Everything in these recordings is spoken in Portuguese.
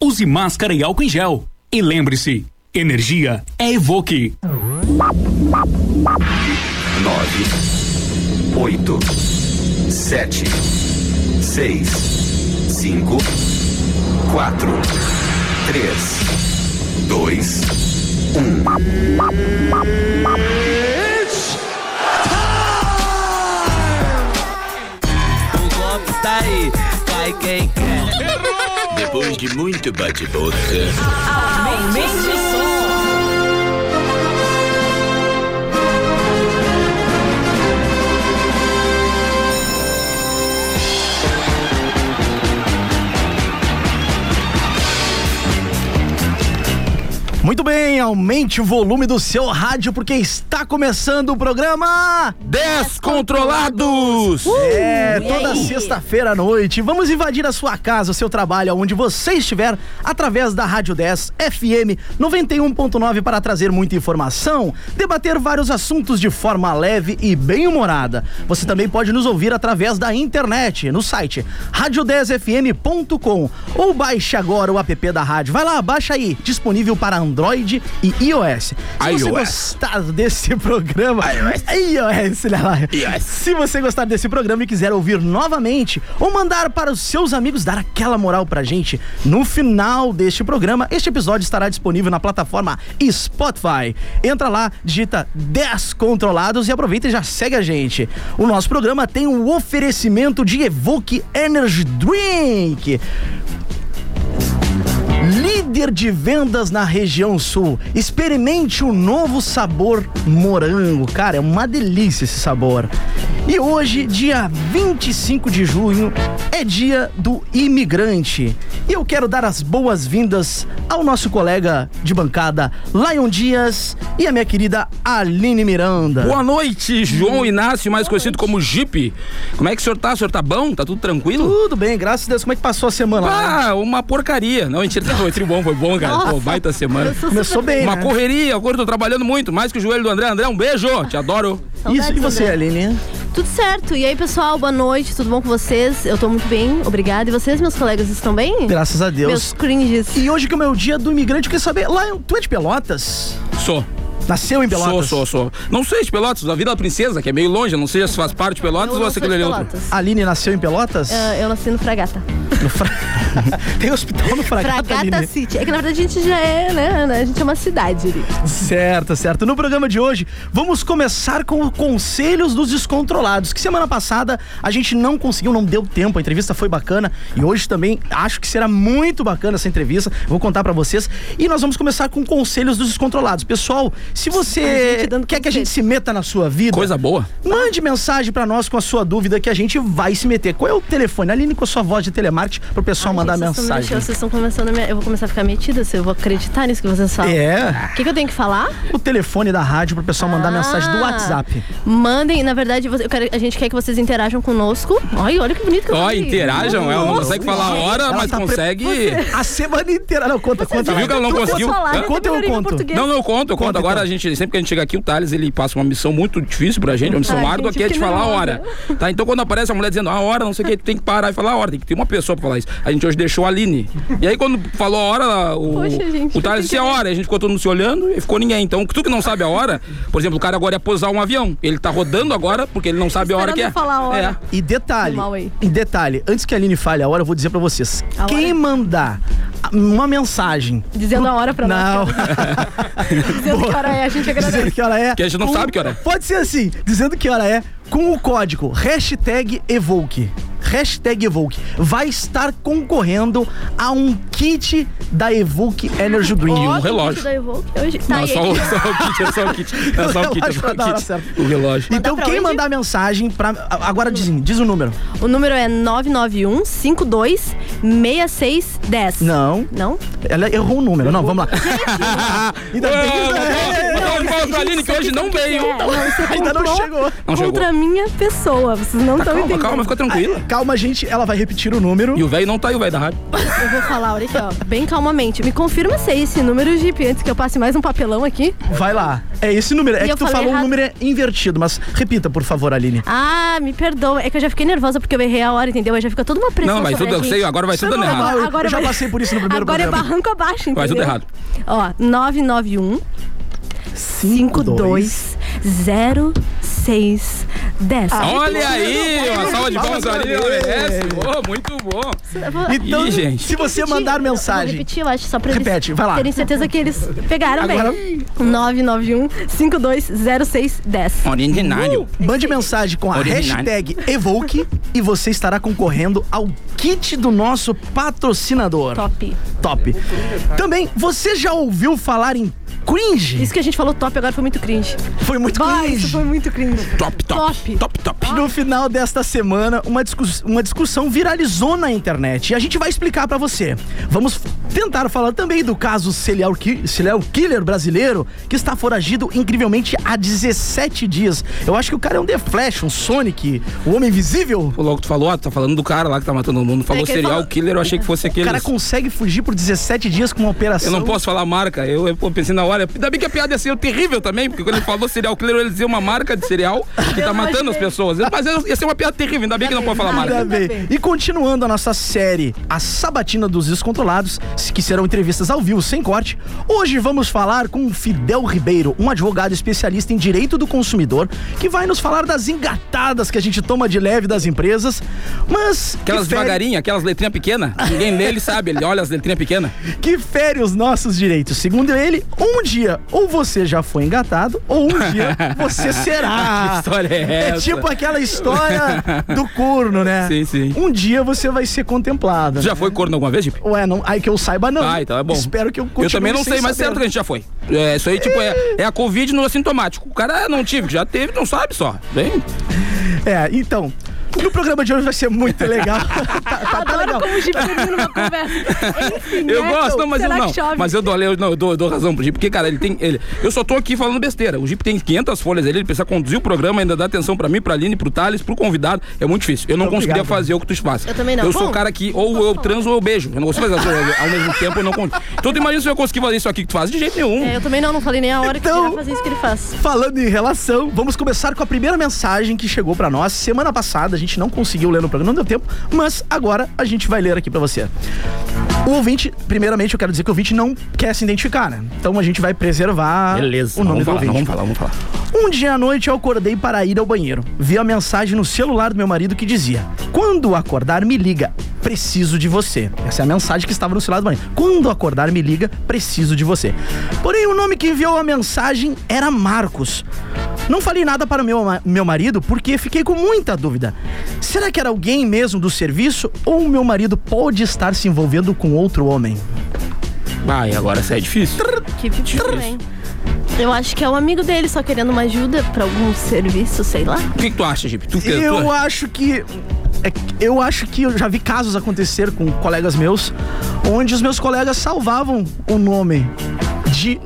use máscara e álcool em gel. E lembre-se, energia é Evoque. Nove, oito, sete, seis, cinco, quatro, três, dois, um. Está aí, cai quem quer. Depois de muito bate-boca, Aumente o som. Muito bem, aumente o volume do seu rádio porque está começando o programa Descontrolados! É, toda sexta-feira à noite. Vamos invadir a sua casa, o seu trabalho, onde você estiver, através da Rádio 10 FM 91.9 para trazer muita informação, debater vários assuntos de forma leve e bem-humorada. Você também pode nos ouvir através da internet, no site rádio10fm.com ou baixe agora o app da rádio. Vai lá, baixa aí, disponível para Android e iOS. Se você iOS. gostar desse programa, iOS, olha lá. Se você gostar desse programa e quiser ouvir novamente ou mandar para os seus amigos dar aquela moral pra gente, no final deste programa, este episódio estará disponível na plataforma Spotify. Entra lá, digita Descontrolados e aproveita e já segue a gente. O nosso programa tem um oferecimento de Evoque Energy Drink. Líder de vendas na região sul. Experimente o novo sabor morango. Cara, é uma delícia esse sabor. E hoje, dia 25 de junho, é dia do imigrante. E eu quero dar as boas-vindas ao nosso colega de bancada, Lion Dias, e a minha querida Aline Miranda. Boa noite, João Inácio, mais conhecido como Jeep. Como é que o senhor tá? O senhor tá bom? Tá tudo tranquilo? Tudo bem, graças a Deus. Como é que passou a semana? lá? Ah, uma porcaria. Não, mentira, foi tri bom, foi bom, cara. Pô, baita semana. Começou bem, Uma né? correria, agora eu tô trabalhando muito, mais que o joelho do André. André, um beijo, te adoro. Isso, e você. Aline? Tudo certo. E aí, pessoal, boa noite. Tudo bom com vocês? Eu tô muito bem, obrigada. E vocês, meus colegas, estão bem? Graças a Deus. Meus cringes. E hoje que é o meu dia do imigrante, eu queria saber, lá, tu é de Pelotas? Sou. Nasceu em Pelotas? Sou, sou, sou. Não sei de Pelotas, a Vida da Princesa, que é meio longe, não sei se faz parte de Pelotas Eu ou se aquilo ali é outro. Pelotas. Aline nasceu em Pelotas? Ah, eu nasci no Fragata. No Fra- Tem hospital no Fragata, Fragata Aline? City. É que na verdade a gente já é, né? A gente é uma cidade ali. Certo, certo. No programa de hoje, vamos começar com Conselhos dos Descontrolados, que semana passada a gente não conseguiu, não deu tempo, a entrevista foi bacana e hoje também acho que será muito bacana essa entrevista, vou contar pra vocês. E nós vamos começar com Conselhos dos Descontrolados. Pessoal, se você quer que a gente se meta na sua vida, Coisa boa. Mande mensagem pra nós com a sua dúvida que a gente vai se meter. Qual é o telefone? Aline com a sua voz de telemarketing pro pessoal Ai, mandar gente, vocês estão me mensagem. deixando- Vocês estão começando a me... Eu vou começar a ficar metida se eu vou acreditar nisso que vocês falam. É, O que, que eu tenho que falar? o telefone da rádio pro pessoal mandar mensagem do Ah. WhatsApp. Mandem, na verdade, você- eu quero- a gente quer que vocês interajam conosco. Ai, olha que bonito que eu Ó, interajam, ela não consegue falar a hora, Ela mas tá pre- consegue. A semana inteira. Não, conta, conta. Tu viu que ela não conseguiu? falar, Hã? Conta eu conto. Não, não, eu conto, eu conto. Agora a gente, sempre que a gente chega aqui, o Thales, ele passa uma missão muito difícil pra gente, uma missão Ai, árdua, gente, que é de que falar a hora. Tá? Então quando aparece a mulher dizendo a hora, não sei o que, tu tem que parar e falar a hora. Tem que ter uma pessoa pra falar isso. A gente hoje deixou a Aline. E aí quando falou a hora, o, Poxa, gente, o Thales disse a hora. A gente ficou todo mundo se olhando e ficou ninguém. Então tu que não sabe a hora, por exemplo, o cara agora ia posar um avião. Ele tá rodando agora porque ele não sabe a hora que é. Falar a hora. É. E detalhe, e detalhe, antes que a Aline fale a hora, eu vou dizer pra vocês. A Quem hora? mandar uma mensagem. Dizendo a hora pra Não. nós. Dizendo que hora é, a gente dizendo agradece. que hora é. Que a gente não com- sabe que hora é. Pode ser assim, dizendo que hora é, com o código hashtag Evoke. Hashtag Evoke. Vai estar concorrendo a um kit da Evoke Energy Drink. E um relógio. da Evoque. Hoje- Tá Não, aí, só, o- só o kit, é só o kit. É só o kit, é relógio só pra o kit. O relógio. Então, pra quem onde? mandar mensagem pra. Agora diz, diz o número. O número é 991 52 6610. Não. Não? Ela errou o número. Não, vamos lá. Ainda bem que- pra Aline que hoje não veio. É, Ainda não chegou. Tá contra a minha pessoa. Vocês não estão Calma, entendendo. calma, fica tranquila. Calma, gente, ela vai repetir o número. E o velho não tá aí, o velho da rádio. Eu vou falar, olha aqui, ó. Bem calmamente. Me confirma se é esse número, Jeep, antes que eu passe mais um papelão aqui. Vai lá. É esse número. É E que eu tu falei falou o errado. número é invertido, mas repita, por favor, Aline. Ah, me perdoa. É que eu já fiquei nervosa porque eu errei a hora, entendeu? Aí já fica toda uma pressão Não, mas sobre tudo a eu gente. sei, agora vai tudo dando Agora- errado. eu agora já vai- passei por isso no primeiro Agora programa. é barranco abaixo, entendeu? Vai tudo errado. Ó, 991 52 06 10. Olha aí, uma salva de palmas ela merece. Boa, muito bom. Então, Ih, gente. se você mandar Eu vou mensagem. repetir, eu acho, só pra Repete, eles vai lá. terem certeza que eles pegaram Agora- bem. 991 52 06 10. Originário. Mande mensagem com a Original. hashtag Evoke e você estará concorrendo ao kit do nosso patrocinador. Top. Top. Também, você já ouviu falar em cringe? Isso que a gente falou top agora foi muito cringe. Foi muito Vai, cringe. isso foi muito cringe. Top, top. Top. Top, top. No final desta semana, uma, discuss- uma discussão viralizou na internet e a gente vai explicar pra você. Vamos tentar falar também do caso serial, ki- serial killer brasileiro que está foragido incrivelmente há 17 dias. Eu acho que o cara é um The Flash, um Sonic, o Homem Invisível. Pô, Logo tu falou, ó, tu tá falando do cara lá que tá matando todo mundo. Falou É serial falou- killer, eu achei que fosse O aquele. cara consegue fugir por 17 dias com uma operação. Eu não posso falar marca. Eu, eu pensei na hora. Ainda bem que a piada ia ser terrível também, porque quando ele falou serial killer, ele dizia uma marca de cereal que tá matando as pessoas. Mas ia ser uma piada terrível, ainda bem que não pode falar Ainda marca. bem. E continuando a nossa série A Sabatina dos Descontrolados, que serão entrevistas ao vivo sem corte, hoje vamos falar com Fidel Ribeiro, um advogado especialista em direito do consumidor, que vai nos falar das engatadas que a gente toma de leve das empresas, mas Aquelas que fere, aquelas letrinhas pequenas. Ninguém lê, ele sabe. Ele olha as letrinhas pequenas. que fere os nossos direitos. Segundo ele, um dia ou você já foi engatado, ou um dia você será. Que história é É essa? tipo aquela história do corno, né? Sim, sim. Um dia você vai ser contemplado. Já foi corno alguma vez, Jeep? Ué, não, aí que eu saiba não. Ah, então é bom. Espero que eu continue Eu também não sei, mas saber. certo que a gente já foi. É, isso aí, tipo, é, é a Covid no assintomático. O cara não tive, já teve, não sabe só. Bem, É, então, no programa de hoje vai ser muito legal. tá, tá, tá legal. como o Jeep termina uma conversa. Enfim, eu né? gosto, não, mas eu não. que chove? Mas eu dou, eu, não, eu dou, eu dou razão pro Jeep, porque, cara, ele tem. Ele, eu só tô aqui falando besteira. O Jeep tem 500 folhas ali, ele precisa conduzir o programa, ainda dá atenção pra mim, pra Aline, pro Thales, pro convidado. É muito difícil. Eu não Obrigado. conseguiria fazer o que tu faz. Eu também não. Eu sou o cara que ou eu transo ou eu beijo. Eu não consigo fazer as coisas ao mesmo tempo, eu não consigo. Então tu imagina se eu conseguir fazer isso aqui que tu faz? De jeito nenhum. É, eu também não, não falei nem a hora que Então- ele vai fazer isso que ele faz. Falando em relação, vamos começar com a primeira mensagem que chegou pra nós semana passada. A gente não conseguiu ler no programa, não deu tempo, mas agora a gente vai ler aqui pra você. O ouvinte, primeiramente eu quero dizer que o ouvinte não quer se identificar, né? Então a gente vai preservar Beleza, o nome do falar, ouvinte. vamos falar, vamos falar. Um dia à noite eu acordei para ir ao banheiro. Vi a mensagem no celular do meu marido que dizia: Quando acordar, me liga. Preciso de você. Essa é a mensagem que estava no celular do marido. Quando acordar, me liga. Preciso de você. Porém, o nome que enviou a mensagem era Marcos. Não falei nada para o meu, meu marido porque fiquei com muita dúvida. Será que era alguém mesmo do serviço ou o meu marido pode estar se envolvendo com outro homem? Vai, agora isso é difícil. Que também. Eu acho que é um amigo dele só querendo uma ajuda pra algum serviço, sei lá. O que, que tu acha, Jeep? Tu, que- Eu tu, acho que. é que- eu acho que eu já vi casos acontecer com colegas meus, onde os meus colegas salvavam o nome de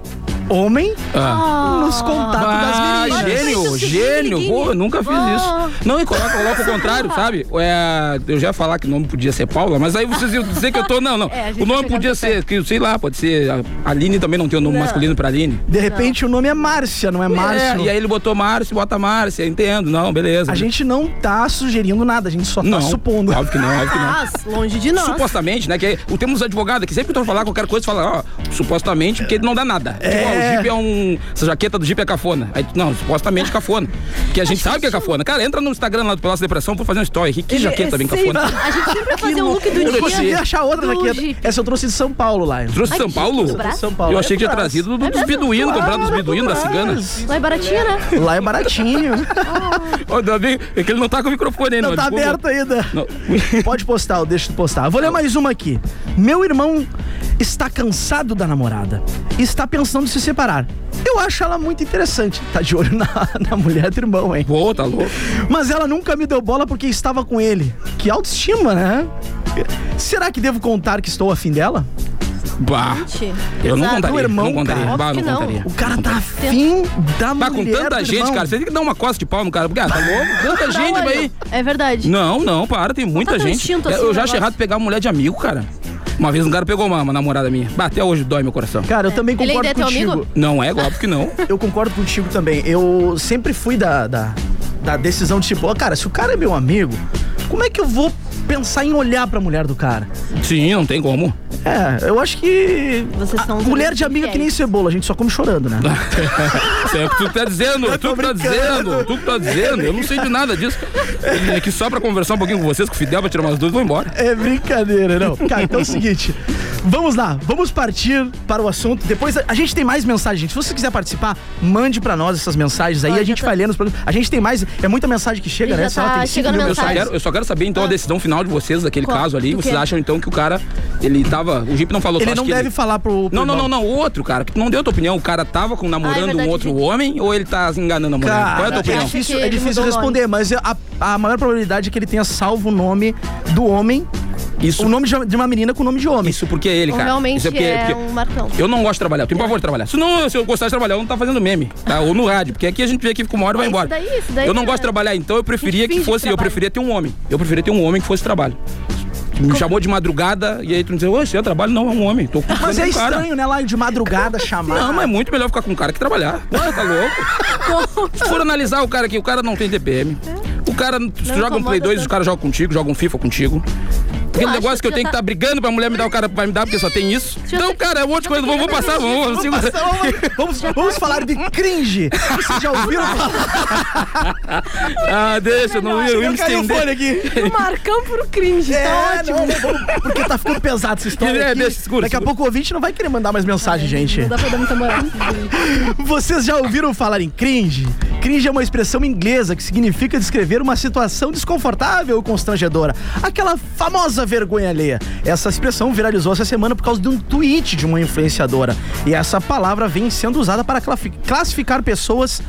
homem Ah. nos contatos Ah, das meninas. gênio, gênio. Pô, eu nunca fiz Ah. isso. Não, e coloca, coloca o contrário, sabe? É, eu já ia falar que o nome podia ser Paula, mas aí vocês iam dizer que eu tô. Não, não. É, o nome podia ser, que, sei lá, pode ser. A Aline também não tem o nome masculino pra Aline. De repente o nome é Márcia, não é Márcio. É, e aí ele botou Márcio, bota Márcia, entendo. Não, beleza. A gente não tá sugerindo nada, a gente só tá não, supondo. Óbvio que não, óbvio que não. Mas, longe de nós. Supostamente, né? Que o temos advogado que sempre que tu falar qualquer coisa, fala, ó, supostamente, porque não dá nada. Tipo, ó, o Jeep é um. Essa jaqueta do Jeep é cafona. Aí, não, supostamente cafona. Que a gente sabe que é cafona. Cara, entra no Instagram lá do Palácio da Depressão pra fazer um story. Que, Ele- jaqueta bem é sempre- cafona. A gente sempre vai fazer o look do Eu dia. consegui achar outra do jaqueta. Jeep. Essa eu trouxe de São Paulo lá. Trouxe de São Paulo? braço. São Paulo. Eu achei que tinha É trazido do, dos mesmo? beduínos, comprado dos beduínos, das claro. ciganas. Lá é baratinha, né? Lá é baratinho. Ó, ainda bem é que ele não tá com o microfone ainda. não tá aberto ainda. Pode postar, eu deixo tu postar. Vou ler mais uma aqui. Meu irmão está cansado da namorada. e Está pensando em se separar. Eu acho ela muito interessante. Tá de olho na, na mulher do irmão, hein? Pô, tá louco. Mas ela nunca me deu bola porque estava com ele. Que autoestima, né? Será que devo contar que estou afim dela? Bah. Gente, Eu não exato. contaria. Do irmão, não contaria. cara. Bah, não não. contaria. O cara tá afim da Bah, mulher com tanta gente, irmão. cara, você tem que dar uma costa de pau no cara. Porque, ah, tá louco? Tanta gente, aí. É verdade. Não, não, para, tem muita tá gente. assim eu já achei errado pegar mulher de amigo, cara. Uma vez um cara pegou uma, uma namorada minha. Bah, até hoje dói meu coração. Cara, eu também Ele concordo ainda é teu contigo. amigo? Não é, óbvio que não. Eu concordo contigo também. Eu sempre fui da, da, da decisão de tipo, ó, cara, se o cara é meu amigo, como é que eu vou pensar em olhar pra mulher do cara? Sim, não tem como. É, eu acho que. Vocês a são os mulher de amigo é que nem cebola, a gente só come chorando, né? Isso é o que tu tá dizendo, Eu tu que tá dizendo, tu que tá dizendo. Eu não sei de nada disso. É que só pra conversar um pouquinho com vocês, com o Fidel, pra tirar umas dúvidas, vou embora. É brincadeira, não. Cara, então é o seguinte. Vamos lá, vamos partir para o assunto. Depois a, a gente tem mais mensagens, gente. Se você quiser participar, mande pra nós essas mensagens aí. Ó, a gente tá- vai lendo os. A gente tem mais. É muita mensagem que chega, né? Tá tem cinco chegando mil Eu só, mensagem. quero, eu só quero saber então a decisão final de vocês daquele Qual? caso ali. Do Vocês quê? acham então que o cara, ele tava. O Jeep não falou Ele não que deve falar pro. pro Não, não, não, não. O outro, cara, que não deu a tua opinião. O cara tava com, namorando Ah, é verdade, um outro Jeep. homem ou ele tá enganando a mulher? Qual é a Cara, tua é opinião? Acha difícil, é ele difícil responder, mas a, a maior probabilidade é que ele tenha salvo o nome do homem, Isso, o nome de uma- menina com o nome de homem. isso porque é ele, cara. realmente isso é porque, é porque um Marcão. eu não gosto de trabalhar, eu tenho pavor de trabalhar. Se, não, se eu gostasse de trabalhar, eu não tá fazendo meme, tá? Ou no rádio, porque aqui a gente vê que fica uma hora e vai embora. isso daí, isso daí eu não é- gosto de trabalhar, então eu preferia que fosse, eu preferia ter um homem. Eu preferia ter um homem que fosse trabalho. Me chamou de madrugada e aí tu me diz, ô, você é trabalho? Não, é um homem. Tô Mas é do cara. estranho, né? Lá de madrugada chamar. Não, mas é muito melhor ficar com um cara que trabalhar. Você tá louco? Se for analisar o cara aqui, o cara não tem TPM. O cara, tu joga um Play incomoda 2, tanto. os caras jogam contigo, jogam um FIFA contigo. Aquele negócio que eu tenho que tá- estar brigando pra mulher me dar o cara vai me dar porque só tem isso. Já Então, tá- cara, é um monte de coisa. Vamos, passar, vamos, vamos. Vamos, vamos falar de cringe. Vocês já ouviram falar? Ah, deixa, eu não ia, eu ia me estender. aqui. O Marcão pro cringe, tá É, ótimo. não, vamos- porque tá ficando pesado essa história. É, aqui. deixa, segura, Daqui a pouco o ouvinte não vai querer mandar mais mensagem, gente. Não dá pra dar muita moral. Vocês já ouviram falar em cringe? Cringe é uma expressão inglesa que significa descrever uma situação desconfortável ou constrangedora. Aquela famosa vergonha alheia. Essa expressão viralizou essa semana por causa de um tweet de uma influenciadora. E essa palavra vem sendo usada para classificar pessoas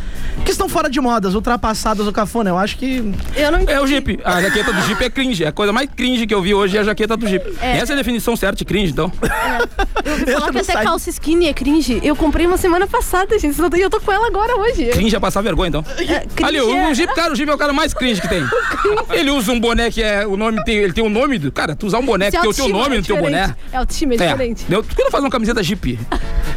que estão fora de modas, ultrapassadas ou cafona. Eu acho que. Eu não É o Jeep. A jaqueta do Jeep é cringe. A coisa mais cringe que eu vi hoje é a jaqueta do Jeep. É. Essa é a definição certa de cringe, então. Eu ouvi falar que até site. calça skinny é cringe. Eu comprei uma semana passada, gente. E eu tô com ela agora hoje. Cringe é passar vergonha, então. É, Ali, o, é- o Jeep, cara, o Jeep é o cara mais cringe que tem. Ele usa um boné que é. O nome tem. Ele tem um nome. do- Cara, tu usar um boné que Se tem o teu nome é no teu boné. É, autoestima é diferente. Eu, por que não faz uma camiseta Jeep?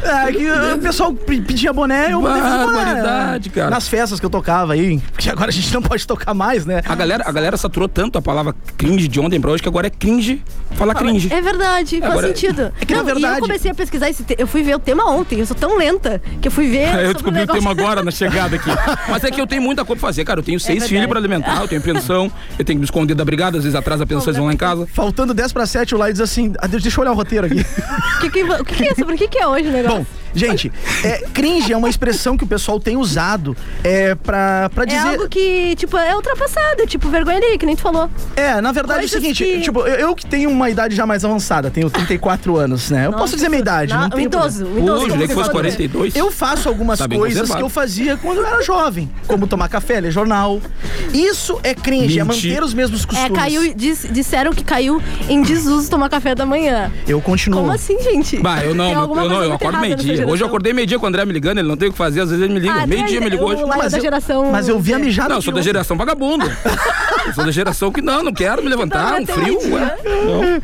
É, que o pessoal pe- pedia boné, eu mandei fazer boné. Cara. Nas festas que eu tocava aí, porque agora a gente não pode tocar mais, né? A galera, a galera saturou tanto a palavra cringe de ontem pra hoje que agora é cringe falar cringe. É verdade, faz Agora- sentido. É que, na Não, E verdade- eu comecei a pesquisar esse te... Eu fui ver o tema ontem, eu sou tão lenta que eu fui ver. Eu descobri o negócio- tema agora na chegada aqui. Mas é que eu tenho muita coisa pra fazer, cara. Eu tenho seis verdade. filhos pra alimentar, eu tenho pensão, eu tenho que me esconder da brigada, às vezes atrás da pensão eles vão lá em casa. Faltando 10 para 7, o Lai diz assim: ah, deixa eu olhar o roteiro aqui. O que, que, que, que é sobre o que, que é hoje o negócio? Bom, gente, é, cringe é uma expressão que o pessoal tem usado é, pra, pra é dizer. algo que, tipo, é ultrapassado, tipo, vergonha ali, que nem tu falou. É, na verdade é o Coisas seguinte, que- tipo, eu, eu que tenho uma idade já mais avançada, tenho 34 anos, né? Eu Nossa, posso dizer minha idade, não, não, tem um idoso, um idoso. Hoje, como nem que fosse falou. 42. Eu faço algumas Tá coisas que eu fazia quando eu era jovem, como tomar café, ler jornal. Isso é cringe, é Mentir. manter os mesmos É, costumes. caiu, dis- disseram que caiu em desuso tomar café da manhã. Eu continuo. Como assim, gente? Bah, eu não, eu, não, eu acordo errada Hoje eu acordei meio-dia com o André me ligando, ele não tem o que fazer, às vezes ele me liga. Ah, meio-dia me ligou hoje. Mas da eu- geração. Mas eu vi a mijada. Não, sou da geração vagabundo. eu sou da geração que não, não quero me levantar, um frio. Ué. Não.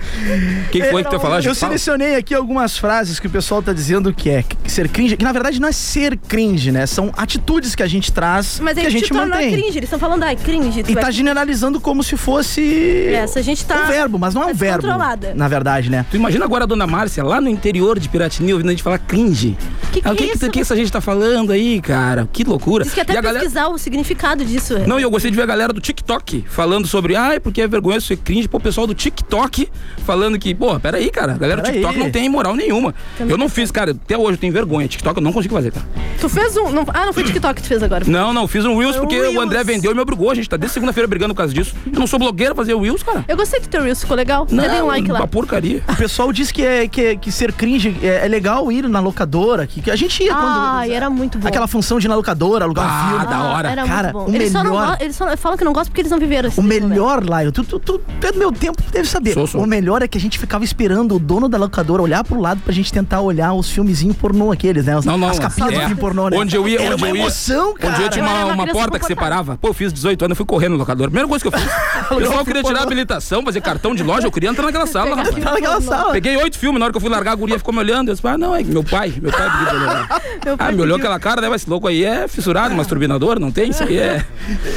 Quem foi que tu ia falar? Eu selecionei aqui algumas frases que o pessoal tá dizendo que é ser cringe, que na verdade não é ser cringe, né? São atitudes que a gente traz, Mas que a te gente mantém. cringe. Eles estão falando, ai, cringe. tu E é tá generalizando como se fosse Essa, a gente tá. um verbo, mas não é um tá verbo. Na verdade, né? Tu imagina agora a dona Márcia lá no interior de Piratini ouvindo a gente falar cringe. Que que Ah, o é que, que, isso? que essa gente tá falando aí, cara? Que loucura. Diz que até E a galera- pesquisar o significado disso. Não, e eu gostei de ver a galera do TikTok falando sobre, ai, porque é vergonha ser cringe. Pô, o pessoal do TikTok falando que, pô, peraí, cara, a galera do. TikTok não tem moral nenhuma. eu não fiz, cara, até hoje eu tenho vergonha. TikTok eu não consigo fazer, cara. Tu fez um. não- ah, não foi TikTok que tu fez agora. Não, não, fiz um Reels um porque o André Reels. vendeu e me obrigou. A gente tá desde segunda-feira brigando por causa disso. Eu não sou blogueira fazer Reels, cara. Eu gostei do teu Reels, ficou legal. Não, dei um like lá. uma porcaria. O pessoal diz que, é, que, é- que ser cringe é, é legal ir na locadora, que, que a gente ia Ah, quando. e era muito bom. Aquela função de ir na locadora, alugar um Ah, filme. da hora. Era Cara, muito bom. o eles, só não eles só falam que não gostam porque eles não viveram O melhor, Laio, tu, tu, tu, tu é do meu tempo, tu deve saber. Sou, sou. O melhor é que a gente ficava esperando o dono da locadora olhar pro lado pra gente tentar olhar os filmezinhos pornô aqueles, né? As, Não, não. as capinhas é. do filme pornô, né? Onde eu ia, Era onde uma eu ia. emoção, cara. Onde eu tinha Eu uma, uma porta que separava. Pô, eu fiz 18 anos, eu fui correndo no locador. Primeira coisa que eu fiz. O pessoal queria tirar a habilitação, fazer cartão de loja, eu queria entrar naquela sala, rapaz. Tá naquela sala. Peguei oito filmes, na hora que eu fui largar, a guria ficou me olhando. Eu disse, ah, não, é meu pai, meu pai pediu pra eu pai Ah, me olhou pediu. aquela cara, né? Esse louco aí é fissurado, mas turbinador, não tem? Isso aí é.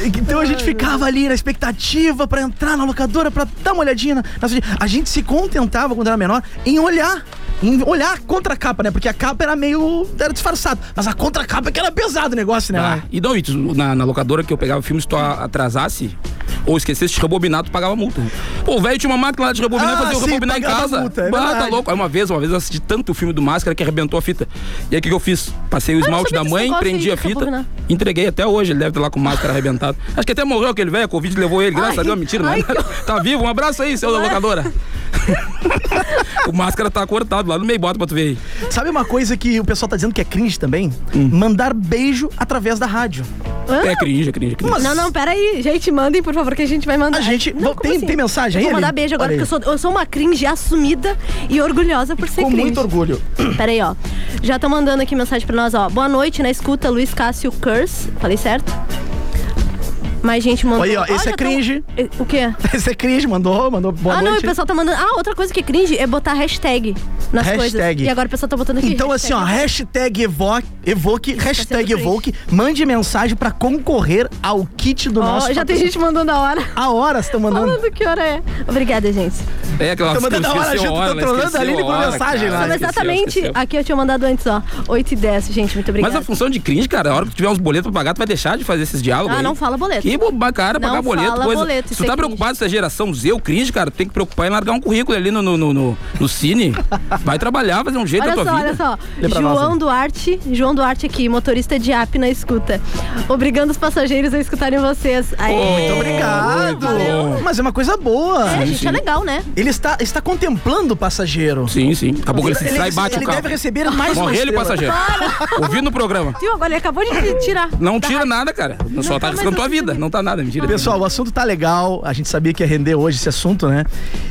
Então a gente ficava ali na expectativa pra entrar na locadora, pra dar uma olhadinha. Na- a gente se contentava, quando era menor, em olhar. Em olhar a contracapa, né? Porque a capa era meio. era disfarçado. Mas a contracapa é que era pesado o negócio, né? Ah, e não, e tu- na, na locadora que eu pegava filme, se tu atrasasse ou esquecesse de rebobinar, tu pagava multa. Pô, o velho tinha uma máquina lá de rebobinar Ah, e fazia rebobinar em casa. multa, é bah, tá louco. Aí uma vez, uma vez eu assisti tanto o filme do Máscara que arrebentou a fita. E aí o que, que eu fiz? Passei o não esmalte da mãe, prendi a fita, rebobinar. entreguei até hoje. Ele deve estar lá com máscara arrebentado. Acho que até morreu aquele velho, a Covid levou ele, graças Ai, a Deus, mentira, ai, não. Tá vivo, um abraço aí, seu da locadora. o máscara tá cortado lá no meio, bota pra tu ver aí. Sabe uma coisa que o pessoal tá dizendo que é cringe também? Hum. Mandar beijo através da rádio. Hã? É cringe, é cringe, é cringe. Não, não, peraí. Gente, mandem, por favor, que a gente vai mandar. A gente- Não, Bom, como tem- tem mensagem aí, Eu vou mandar beijo agora, Olha porque eu sou, eu sou uma cringe assumida e orgulhosa por ser Com cringe. muito orgulho. Peraí, ó. Já estão mandando aqui mensagem pra nós, ó. Boa noite, na escuta, Luiz Cássio Curse. Falei certo? Mais gente mandou. Aí, ó, esse é cringe. tão- O quê? Esse é cringe, mandou, mandou boa ah, não, noite. o pessoal tá mandando. Ah, outra coisa que é cringe é botar hashtag nas Hashtag. coisas. E agora o pessoal tá botando aqui. Então, assim, ó, hashtag evoque, evoque hashtag sendo evoque, mande mensagem pra concorrer ao kit do Ó, nosso. já tem gente mandando a hora. A hora, você tá mandando. Falando que hora é. Obrigada, gente. É aquela Tô mandando a hora, junto, tô né? trolando Esqueceu a Aline por hora, mensagem lá. cara. São Esqueceu, exatamente. esqueceu. Aqui eu tinha mandado antes, ó. 8 e 10, gente. Muito obrigada. Mas a função de cringe, cara, a hora que tu tiver uns boletos pra pagar, tu vai deixar de fazer esses diálogos. Ah, aí. não fala boleto. Que boba, cara, Não pagar boleto, fala coisa. boleto, tu é tá cringe. preocupado se é geração Z ou cringe, cara, tem que preocupar em largar um currículo ali no, no, no, no, no cine. Vai trabalhar, fazer um jeito Olha da tua só, vida. olha só. Pra nós, João? Duarte, João Duarte aqui, motorista de app na escuta. Obrigando os passageiros a escutarem vocês. Aê. Muito obrigado. Valeu. Mas é uma coisa boa. É, gente, é legal, né? Ele está, está contemplando o passageiro. Sim, sim. Daqui a pouco ele se distrai e bate ele o carro. deve receber mais uma Morre ele, estrela. passageiro. Ouvindo no programa. Viu? Agora ele acabou de tirar. Não tira nada, cara. Só tá arriscando tua vida. Não tá nada, mentira. Pessoal, o assunto tá legal. A gente sabia que ia render hoje esse assunto, né?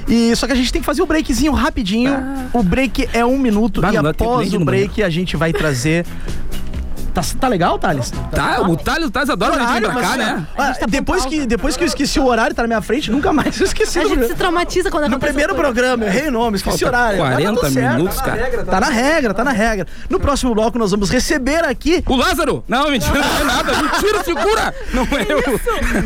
E só que a gente tem que fazer o breakzinho rapidinho. O break é um minuto Bah, e após o break a gente vai trazer. Tá, tá legal, Thales? Tá, o Thales, o Thales adora a gente vir pra cá, né? ah, tá depois, que, depois que eu esqueci o horário, tá na minha frente, nunca mais eu esqueci A gente se traumatiza quando No primeiro programa, eu errei o nome, esqueci o horário. Mas tá 40 tudo certo, minutos, tá na cara. regra, Tá na regra, tá na regra. No próximo bloco nós vamos receber aqui O Lázaro! Não, mentira, não é nada. Mentira, segura! Não é eu.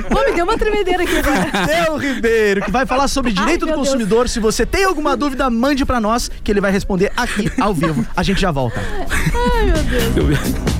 Pô, me deu uma tremedeira aqui agora. Del Ribeiro, que vai falar sobre direito Ai, do consumidor. Se você tem alguma dúvida, mande pra nós, que ele vai responder aqui ao vivo. A gente já volta. Ai, meu Deus.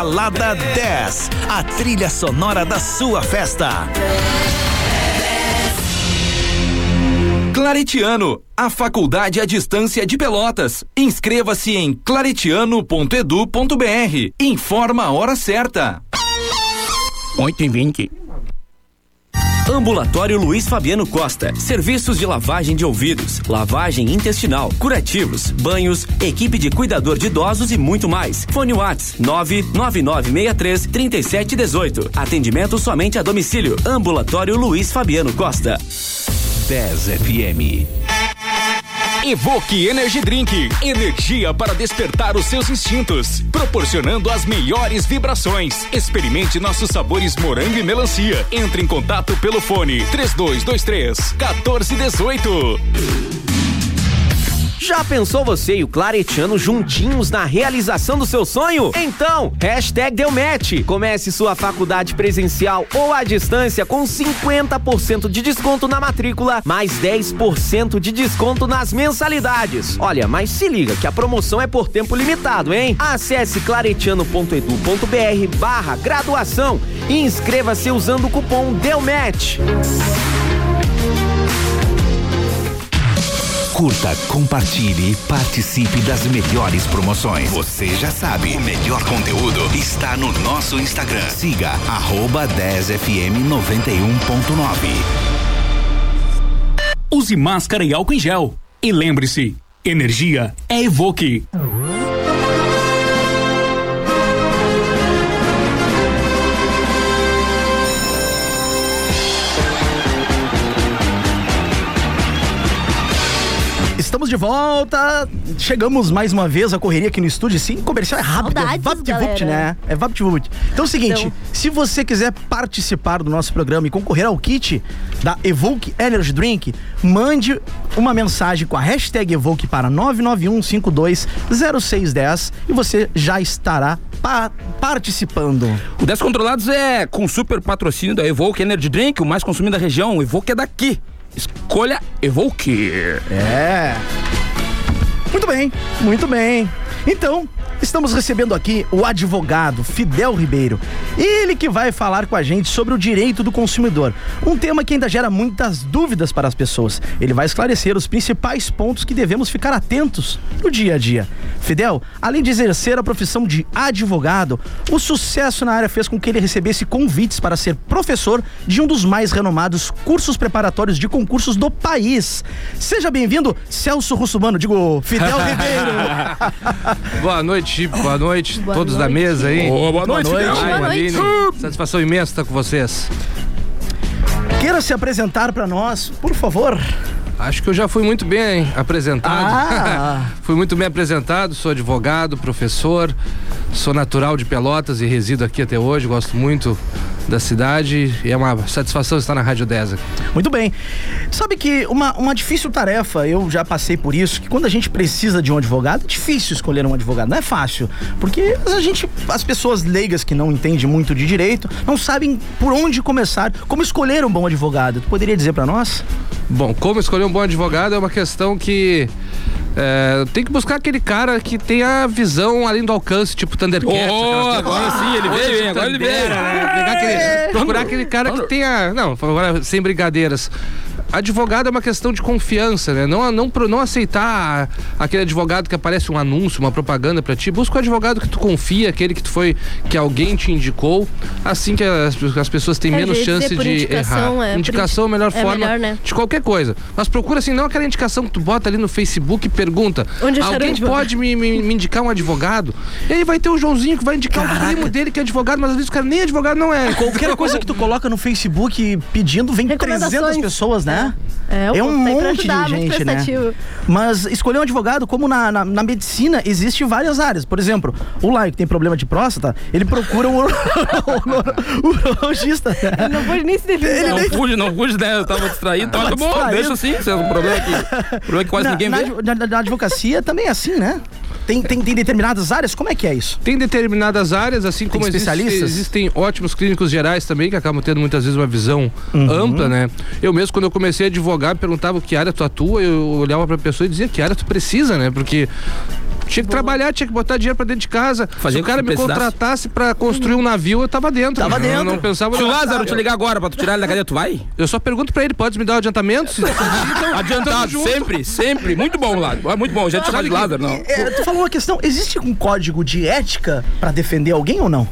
Balada 10, a trilha sonora da sua festa. Claretiano, a faculdade à distância de Pelotas. Inscreva-se em claretiano.edu.br. Informa a hora certa. 8 e 20. Ambulatório Luiz Fabiano Costa. Serviços de lavagem de ouvidos, lavagem intestinal, curativos, banhos, equipe de cuidador de idosos e muito mais. Fone Whats 99963 3718. Atendimento somente a domicílio. Ambulatório Luiz Fabiano Costa. 10 FM. Evoque Energy Drink. Energia para despertar os seus instintos, proporcionando as melhores vibrações. Experimente nossos sabores morango e melancia. Entre em contato pelo fone 3223 1418. Já pensou você e o Claretiano juntinhos na realização do seu sonho? Então, hashtag deu match. Comece sua faculdade presencial ou à distância com 50% de desconto na matrícula, mais 10% de desconto nas mensalidades. Olha, mas se liga que a promoção é por tempo limitado, hein? Acesse claretiano.edu.br barra graduação e inscreva-se usando o cupom DEU Curta, compartilhe e participe das melhores promoções. Você já sabe, o melhor conteúdo está no nosso Instagram. Siga arroba 10fm 91.9. Use máscara e álcool em gel. E lembre-se, energia é Evoque. De volta. Chegamos mais uma vez a correria aqui no estúdio. Sim, comercial é rápido. Saudades, é VaptVupt, né? É VaptVupt. Então é o seguinte: Então. se você quiser participar do nosso programa e concorrer ao kit da Evoke Energy Drink, mande uma mensagem com a hashtag Evoke para 991520610 e você já estará pa- participando. O 10 Controlados é com super patrocínio da Evoque Energy Drink, o mais consumido da região. O Evoque é daqui. Escolha Evoque. É. Muito bem, muito bem. Então, estamos recebendo aqui o advogado Fidel Ribeiro. Ele que vai falar com a gente sobre o direito do consumidor. Um tema que ainda gera muitas dúvidas para as pessoas. Ele vai esclarecer os principais pontos que devemos ficar atentos no dia a dia. Fidel, além de exercer a profissão de advogado, o sucesso na área fez com que ele recebesse convites para ser professor de um dos mais renomados cursos preparatórios de concursos do país. Seja bem-vindo, Celso Russumano, digo, Fidel Ribeiro. Boa noite, Chico. Boa noite, Boa todos da noite. mesa aí. Ô, boa noite, Boa noite. Ai, Boa noite. Satisfação imensa estar com vocês. Queira se apresentar para nós, por favor. Acho que eu já fui muito bem apresentado. Ah. fui muito bem apresentado, sou advogado, professor, sou natural de Pelotas e resido aqui até hoje, gosto muito da cidade e é uma satisfação estar na Rádio 10. aqui. Muito bem. Sabe que uma, uma difícil tarefa, eu já passei por isso, que quando a gente precisa de um advogado, é difícil escolher um advogado, não é fácil. Porque a gente, as pessoas leigas que não entendem muito de direito, não sabem por onde começar, como escolher um bom advogado. Tu poderia dizer para nós? Bom, como escolher um bom advogado é uma questão que é, tem que buscar aquele cara que tenha visão além do alcance, tipo Thundercats. Oh, agora sim, ele veio? Agora ele veio. Né? Procurar aquele cara que tenha. Não, agora sem brincadeiras. Advogado é uma questão de confiança, né? Não, não, pro- não aceitar aquele advogado que aparece um anúncio, uma propaganda pra ti. Busca o advogado que tu confia, aquele que tu foi, que alguém te indicou. Assim que as, as pessoas têm É, menos dizer, chance de indicação, errar. é, indicação é a melhor é forma melhor, né? de qualquer coisa. Mas procura assim, não aquela indicação que tu bota ali no Facebook e pergunta: Onde alguém advogado?" pode me, me- me indicar um advogado? E aí vai ter o Joãozinho que vai indicar o primo dele que é advogado, mas às vezes o cara nem advogado não é. Qualquer coisa que tu coloca no Facebook pedindo, vem 300 Recomendações. pessoas, né? É, o É um monte ajudar, de gente, né? Mas escolher um advogado, como na, na, na medicina, existe várias áreas. Por exemplo, o Laio que tem problema de próstata, ele procura um uro- urologista. né? Não pode nem se defender. Não fuge, não fuge, né? Eu tava distraído. Tava, tá bom, distraído. deixa assim. Isso é um problema que, problema que quase na, ninguém na, vê. na- na advocacia também é assim, né? Tem, tem, tem determinadas áreas? Como é que é isso? Tem determinadas áreas, assim como existe- especialistas? existem ótimos clínicos gerais também, que acabam tendo muitas vezes uma visão Uhum. ampla, né? Eu mesmo, quando eu comecei a advogar, me perguntava que área tu atua, eu olhava pra pessoa e dizia que área tu precisa, né? Porque tinha que trabalhar, tinha que botar dinheiro pra dentro de casa. Fazer Se o cara me contratasse pra construir um navio, eu tava dentro. Tava Eu dentro. não pensava Se o Lázaro te ligar agora pra tu tirar ele da cadeia, tu vai? Eu só pergunto pra ele, pode me dar o adiantamento? Se- Adiantado, sempre, sempre. Muito bom, Lázaro. Muito bom. Já te chamar de Lázaro, não. É, tu falou uma questão, existe um código de ética pra defender alguém ou não?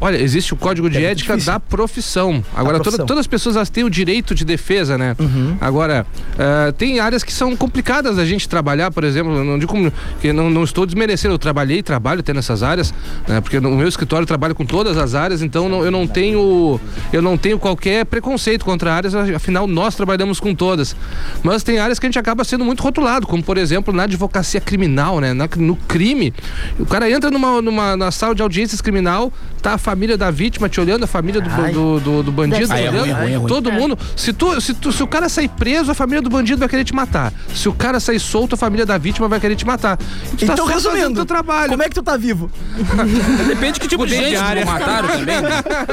Olha, existe o código de É ética difícil. da profissão. Agora, toda- profissão. todas as pessoas elas têm o direito de defesa, né? Uhum. Agora, eh, tem áreas que são complicadas da gente trabalhar, por exemplo, não digo que não, não estou desmerecendo, eu trabalhei e trabalho até nessas áreas, né? Porque no meu escritório eu trabalho com todas as áreas, então não- eu não tenho eu não tenho qualquer preconceito contra áreas, afinal nós trabalhamos com todas. Mas tem áreas que a gente acaba sendo muito rotulado, como por exemplo na advocacia criminal, né? Na- no crime. O cara entra numa, numa na sala de audiências criminal, tá família da vítima te olhando, a família do, Ai. do, do, do bandido ser. olhando, Ah, é ruim, é ruim, é ruim. todo mundo. Se, tu, se, tu, se o cara sair preso, a família do bandido vai querer te matar. Se o cara sair solto, a família da vítima vai querer te matar. E tu tá então, só fazendo resumindo, teu trabalho. como é que tu tá vivo? Depende que tipo de gente área. que mataram também. né?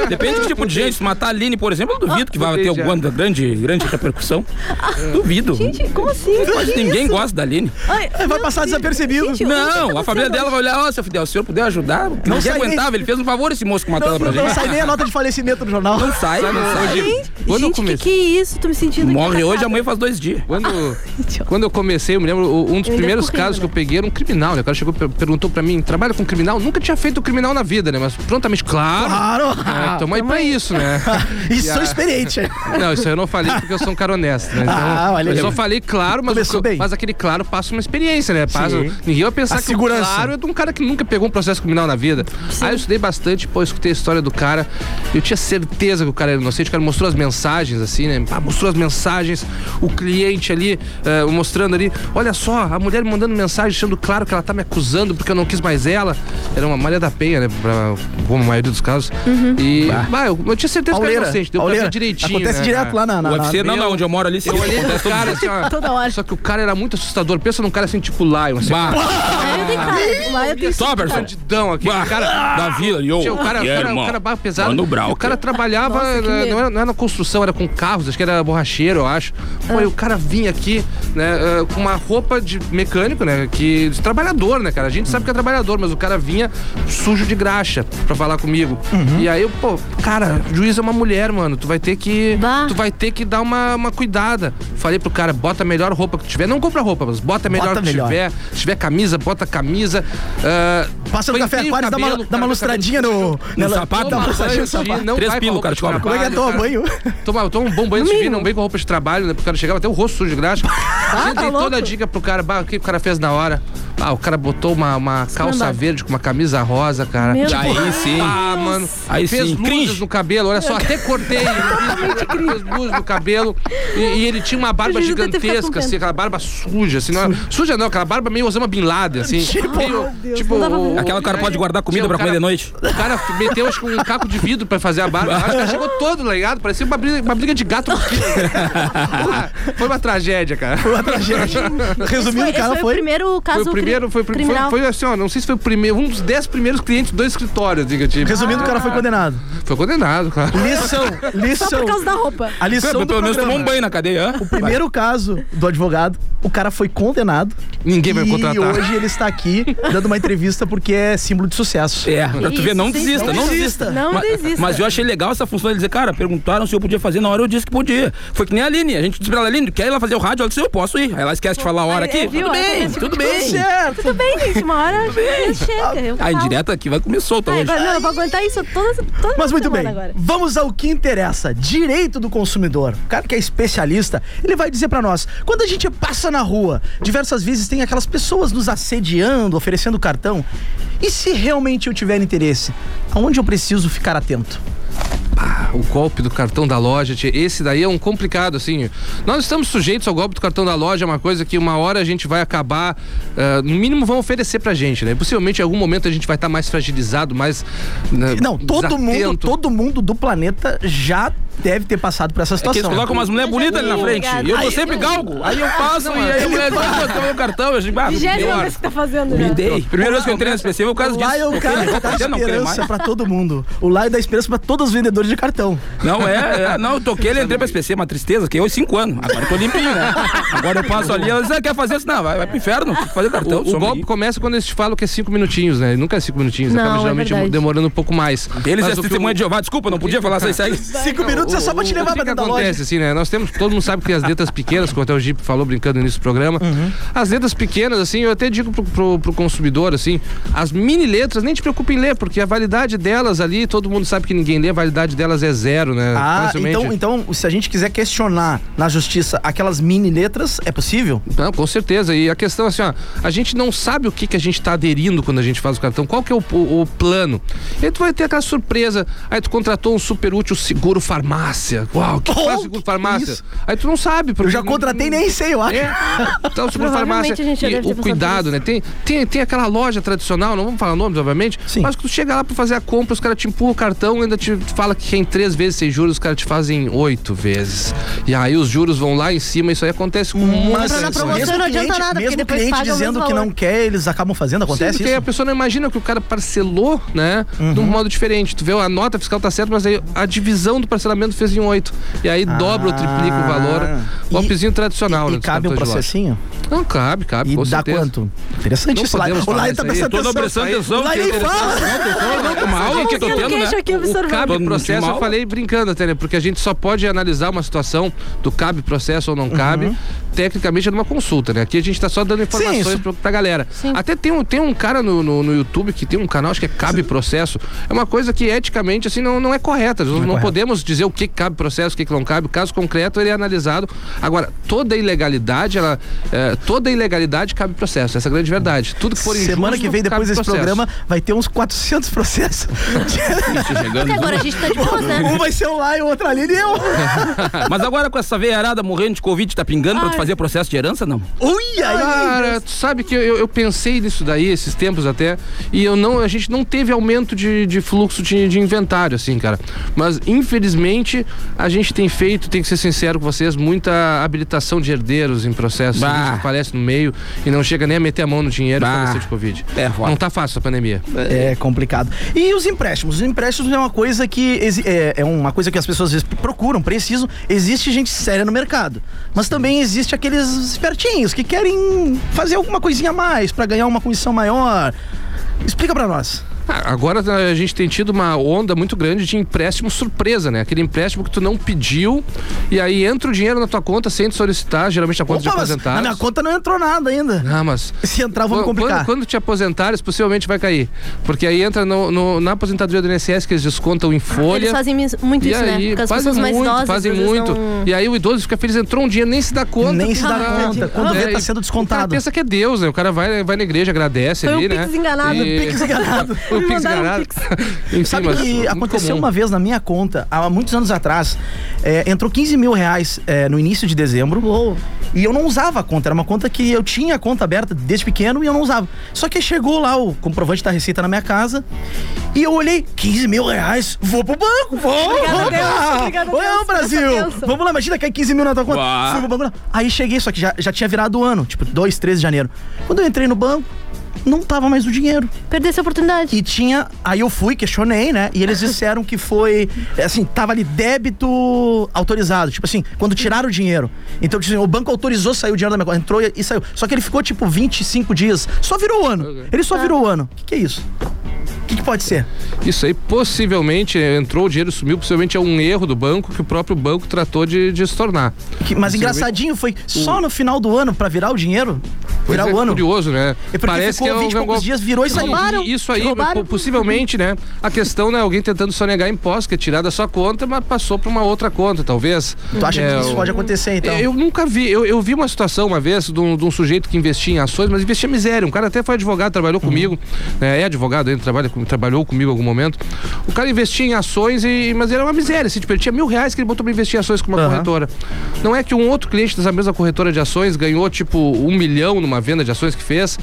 Depende que tipo de gente. Se matar a Aline, por exemplo, eu duvido que vai ter alguma grande, grande repercussão. Duvido. Gente, como assim? Quase Que ninguém isso? gosta da Aline. Ai, Vai meu passar Deus. desapercebido. Gente, tá Não, a família acontecendo dela vai olhar, ó, seu Fidel, se o senhor puder ajudar, ninguém sai aguentava, ele fez um favor esse moço uma Não, tela pra não gente. sai nem a nota de falecimento do jornal. Não sai, não sai. Gente, Quando eu gente que comecei- que é isso? Tô me sentindo Morre hoje, amanhã faz dois dias. Quando, quando eu comecei, eu me lembro, um dos Eu primeiros casos que eu né? peguei era um criminal, né? O cara chegou e per- perguntou pra mim, trabalha com criminal? Nunca tinha feito criminal na vida, né? Mas prontamente, claro. Claro. É, tamo aí pra isso, né? Isso sou experiente. Não, isso aí eu não falei porque eu sou um cara honesto, né? Então, Ah, olha eu só falei claro, mas, Começou o- bem. mas aquele claro passa uma experiência, né? Passa, ninguém vai pensar A que segurança. o claro é de um cara que nunca pegou um processo criminal na vida. Aí eu estudei bastante, pô, eu escutei a história do cara. Eu tinha certeza que o cara era inocente. O cara mostrou as mensagens, assim, né? Ah, mostrou as mensagens, o cliente ali, eh, mostrando ali. Olha só, a mulher me mandando mensagem, deixando claro que ela tá me acusando porque eu não quis mais ela. Era uma Maria da Penha, né? Pra, como a maioria dos casos. E, bah, eu, eu tinha certeza que era inocente. Deu pra ver direitinho. Acontece né, direto cara? lá na. na, O na- UFC, não, não, onde eu moro ali, sim. Eu olhei cara assim, ó. Toda hora. Só que o cara era muito assustador. Pensa num cara assim, tipo Lion, assim. Bah. Lá eu tenho cara. Lá eu tenho Soberson. Bandidão aqui. Bah. O cara. Da vila, yo. Tinha o cara, o Yeah, cara, o irmão. cara barra pesado. Mano Brown, o cara cara. trabalhava, Nossa, medo. não, era, não era na construção, era com carros, acho que era borracheiro, eu acho. Pô, e o cara vinha aqui, né, eh, com uma roupa de mecânico, né, que, de trabalhador, né, cara? A gente sabe que é trabalhador, mas o cara vinha sujo de graxa pra falar comigo. E aí eu, pô, cara, juiz é uma mulher, mano, tu vai ter que, Bah. tu vai ter que dar uma, uma cuidada. Falei pro cara, bota a melhor roupa que tiver, não compra roupa, mas bota a melhor Bota que melhor. tiver. Se tiver camisa, bota camisa. ah, Passa no café penteia o Aquários, dá uma, cabelo, dá uma lustradinha no. No sapato? Toma no banho sapato. não Três pila, o cara te cobra. Como é que é? Toma banho? Toma, toma um bom banho de vir, não vem com roupa de trabalho, né? Porque o cara chegava até o rosto sujo de graxa. tá Sempre dei louco? toda a dica pro cara, bah, o que o cara fez na hora? Ah, o cara botou uma, uma calça verde com uma camisa rosa, cara. Meu Aí Deus. sim. Ah, mano. Aí fez sim, luzes cringe. no cabelo, olha só, até cortei. fez luzes no cabelo. E, e ele tinha uma barba O gigantesca, assim, aquela barba suja, assim. Não, suja não, aquela barba meio Osama Bin Laden, assim. meio, Deus, tipo, não dava pra ver. Aquela que o cara pode guardar comida Tinha pra um comer cara- de noite. o cara meteu acho que um caco de vidro pra fazer a barba. Acho que chegou todo ligado, parecia uma briga, uma briga de gato filho. Ah, Foi uma tragédia, cara. Foi uma tragédia. Resumindo, o cara foi, foi. o primeiro caso Foi o primeiro, foi, o prim- foi, criminal. foi assim, ó, não sei se foi o primeiro, um dos dez primeiros clientes do escritório, diga-te. Resumindo, o cara foi condenado. Foi condenado, claro. Lição, Só lição. por causa da roupa. A lição do Pelo menos tomou um banho na cadeia. O primeiro caso do advogado, o cara foi condenado. Ninguém vai e contratar. hoje ele está aqui dando uma entrevista porque é símbolo de sucesso. É, pra tu ver, não desista, não não desista. desista. Não mas, desista. Mas eu achei legal essa função de dizer, cara, perguntaram se eu podia fazer, na hora eu disse que podia. Foi que nem a Aline, a gente disse pra ela, Aline, quer ir lá fazer o rádio? Ela disse, eu posso ir. Aí ela esquece de falar a hora aqui. é, viu? Tudo bem, começa- tudo bem. Certo. Tudo bem, gente. Uma hora chega. Eu A indireta aqui vai comer solta Ai, hoje. vai- não, eu vou aguentar isso toda, toda Mas muito bem, agora. vamos ao que interessa. Direito do consumidor. O cara que é especialista, ele vai dizer pra nós. Quando a gente passa na rua, diversas vezes tem aquelas pessoas nos assediando, oferecendo cartão. E se realmente eu tiver interesse, aonde eu preciso ficar atento? O golpe do cartão da loja, tia, esse daí é um complicado, assim. Nós estamos sujeitos ao golpe do cartão da loja, é uma coisa que uma hora a gente vai acabar, ah, no mínimo vão oferecer pra gente, né? Possivelmente em algum momento a gente vai estar mais fragilizado, mais. né, Não, todo mundo, todo mundo do planeta já deve ter passado por essa É que eles situação. colocam umas mulheres bonitas ali na frente. E eu tô sempre galgo. Aí eu passo e aí a mulher diz, "Ah, você meu cartão. Eu digo, ah, que tá fazendo, Me né? dei. Primeira vez que eu entrei na SPC foi por causa disso. Lá é o cara não mais. esperança pra todo mundo. O lá é da esperança pra todos os vendedores de cartão. Não, é, é, não, eu toquei, ele entrei pra SPC, uma tristeza, que eu cinco anos. Agora eu tô limpinho, né? Agora eu passo ali, ela diz, ah, quer fazer isso? Não, vai, vai pro inferno, tem que fazer cartão. O, o golpe aí. começa quando eles te falam que é cinco minutinhos, né? Nunca é cinco minutinhos, Não, acaba é geralmente verdade. demorando um pouco mais. Eles Mas é testemunha de Jeová, desculpa, não podia falar isso aí. Cinco minutos é só pra te levar pra dentro da loja. acontece, assim, né? Nós temos, todo mundo sabe que as letras pequenas, como até o Jeep falou brincando no início do programa, Uhum. as letras pequenas, assim, eu até digo pro, pro, pro consumidor, assim, as mini letras, nem te preocupe em ler, porque a validade delas ali, todo mundo sabe que ninguém lê, a validade delas é zero, né? Ah, Facilmente- então, então, se a gente quiser questionar na justiça aquelas mini letras, é possível? Não, com certeza. E a questão é assim, ó, a gente não sabe o que, que a gente tá aderindo quando a gente faz o cartão, qual que é o, o- o plano. E aí tu vai ter aquela surpresa, aí tu contratou um super útil seguro farmácia. Uau, que Oh, faz seguro que farmácia? isso? Aí tu não sabe. Eu porque já não- contratei e nem sei, eu acho. É, então, seguro Provavelmente farmácia. E o cuidado, né? Tem, tem, tem aquela loja tradicional, não vamos falar nomes, obviamente, Sim. mas que tu chega lá pra fazer a compra, os caras te empurram o cartão e ainda te fala que que é em três vezes sem juros, os caras te fazem oito vezes. E aí os juros vão lá em cima, isso aí acontece com muitas Mas promoção mesmo não adianta nada, porque mesmo depois cliente o dizendo que não quer, eles acabam fazendo, acontece Sim, porque isso? a pessoa não imagina que o cara parcelou, né? De um modo diferente. Tu vê, a nota fiscal tá certa, mas aí a divisão do parcelamento fez em oito. E aí dobra ou triplica o valor. Golpezinho tradicional, E, né? e cabe um loja. processinho? Não, cabe, cabe, E com dá certeza. quanto? Interessante Não isso. O Lai- podemos o Lai tá prestando Tô atenção. prestando atenção. O Lai que nem fala. Não, tô tô uma aula que eu tô tendo, né? O cabe Todo mal. eu falei brincando até, né? Porque a gente só pode analisar uma situação do cabe processo ou não cabe, tecnicamente é numa consulta, né? Aqui a gente tá só dando informações isso. pra, pra galera. Até tem um, tem um cara no, no, no YouTube que tem um canal, acho que é Cabe Processo. É uma coisa que eticamente, assim, não, não é correta. Nós não, correto. podemos dizer o que cabe processo, o que, não cabe. O caso concreto, ele é analisado. Agora, toda ilegalidade, ela. é, toda ilegalidade cabe processo. Essa é a grande verdade. Tudo que for Semana injusto, que vem, depois desse processo. programa, vai ter uns 400 processos. Até agora a gente tá de boa, né? um vai ser o Lai, o outro ali e eu. Mas agora com essa veiarada morrendo de Covid, tá pingando pra tu Ai. Fazer processo de herança, não? Ui, aí. Cara, tu sabe que eu, eu pensei nisso daí esses tempos até e eu não, a gente não teve aumento de, de fluxo de, de inventário, assim, cara. Mas infelizmente a gente tem feito, tem que ser sincero com vocês, muita habilitação de herdeiros em processo. Bah. A gente falece no meio e não chega nem a meter a mão no dinheiro e Bah. falecer de Covid. É. Não tá fácil a pandemia. É complicado. E os empréstimos? Os empréstimos é uma coisa que é, é uma coisa que as pessoas às vezes procuram, precisam. Existe gente séria no mercado, mas também existe aqueles espertinhos que querem fazer alguma coisinha a mais pra ganhar uma comissão maior. Explica pra nós. Ah, Agora a gente tem tido uma onda muito grande de empréstimo surpresa, né? Aquele empréstimo que tu não pediu e aí entra o dinheiro na tua conta sem te solicitar, geralmente a conta de Opa, mas aposentados. na minha conta não entrou nada ainda. Ah, mas Se entrar, vamos Quando- complicar. Quando, quando te aposentares, possivelmente vai cair. Porque aí entra no, no- na aposentadoria do INSS que eles descontam em folha. Eles fazem muito e isso, né? aí, Porque as fazem pessoas mais muito, idosas, fazem muito. não- E aí o idoso fica feliz, entrou um dia, nem se dá conta. Nem se dá Ah, conta. Quando vê, é, tá e sendo O cara descontado. pensa que é Deus, né? O cara vai, vai na igreja, agradece Foi ali, um né? pix enganado. E- Pix enganado. Me Pix mandaram um Sabe que aconteceu comum. uma vez na minha conta, há muitos anos atrás, é, entrou 15 mil reais é, no início de dezembro. E eu não usava a conta, era uma conta que eu tinha a conta aberta desde pequeno e eu não usava. Só que chegou lá o comprovante da receita na minha casa e eu olhei, 15 mil reais, vou pro banco, vou! Obrigada! Deus, obrigada, Deus, Brasil! Vamos lá, imagina que é 15 mil na tua conta. Fui pro banco lá. Aí cheguei, só que já, já tinha virado o ano, tipo 2, 13 de janeiro. Quando eu entrei no banco, não tava mais o dinheiro. Perdeu essa oportunidade. E tinha. Aí eu fui, questionei, né? E eles disseram que foi. Assim, tava ali débito autorizado. Tipo assim, quando tiraram o dinheiro. Então, tipo assim, o banco autorizou, saiu o dinheiro da minha conta. Entrou e, saiu. Só que ele ficou, tipo, 25 dias. Só virou o ano. Ele só virou o ano. O que, que é isso? O que, que pode ser? Isso aí possivelmente entrou, o dinheiro sumiu, possivelmente é um erro do banco que o próprio banco tratou de, de se tornar. Que- mas engraçadinho foi só no final do ano pra virar o dinheiro? Pois Virar é, o ano. curioso, né? É porque ficou um 20 e poucos dias, virou e saiu. Roubaram. Isso aí, Roubaram. po- possivelmente, né? A questão, né? Alguém tentando sonegar imposto, que é tirar da sua conta, mas passou pra uma outra conta, talvez. Tu acha É, que isso pode acontecer, então? Eu nunca vi, eu, eu vi uma situação uma vez de um, de um sujeito que investia em ações, mas investia miséria. Um cara até foi advogado, trabalhou Uhum. comigo, né, é advogado ainda, trabalha, trabalhou comigo em algum momento. O cara investia em ações, e, mas era uma miséria, assim, tipo, ele tinha mil reais que ele botou pra investir em ações com uma Aham. corretora. Não é que um outro cliente dessa mesma corretora de ações ganhou, tipo, um milhão numa venda de ações que fez,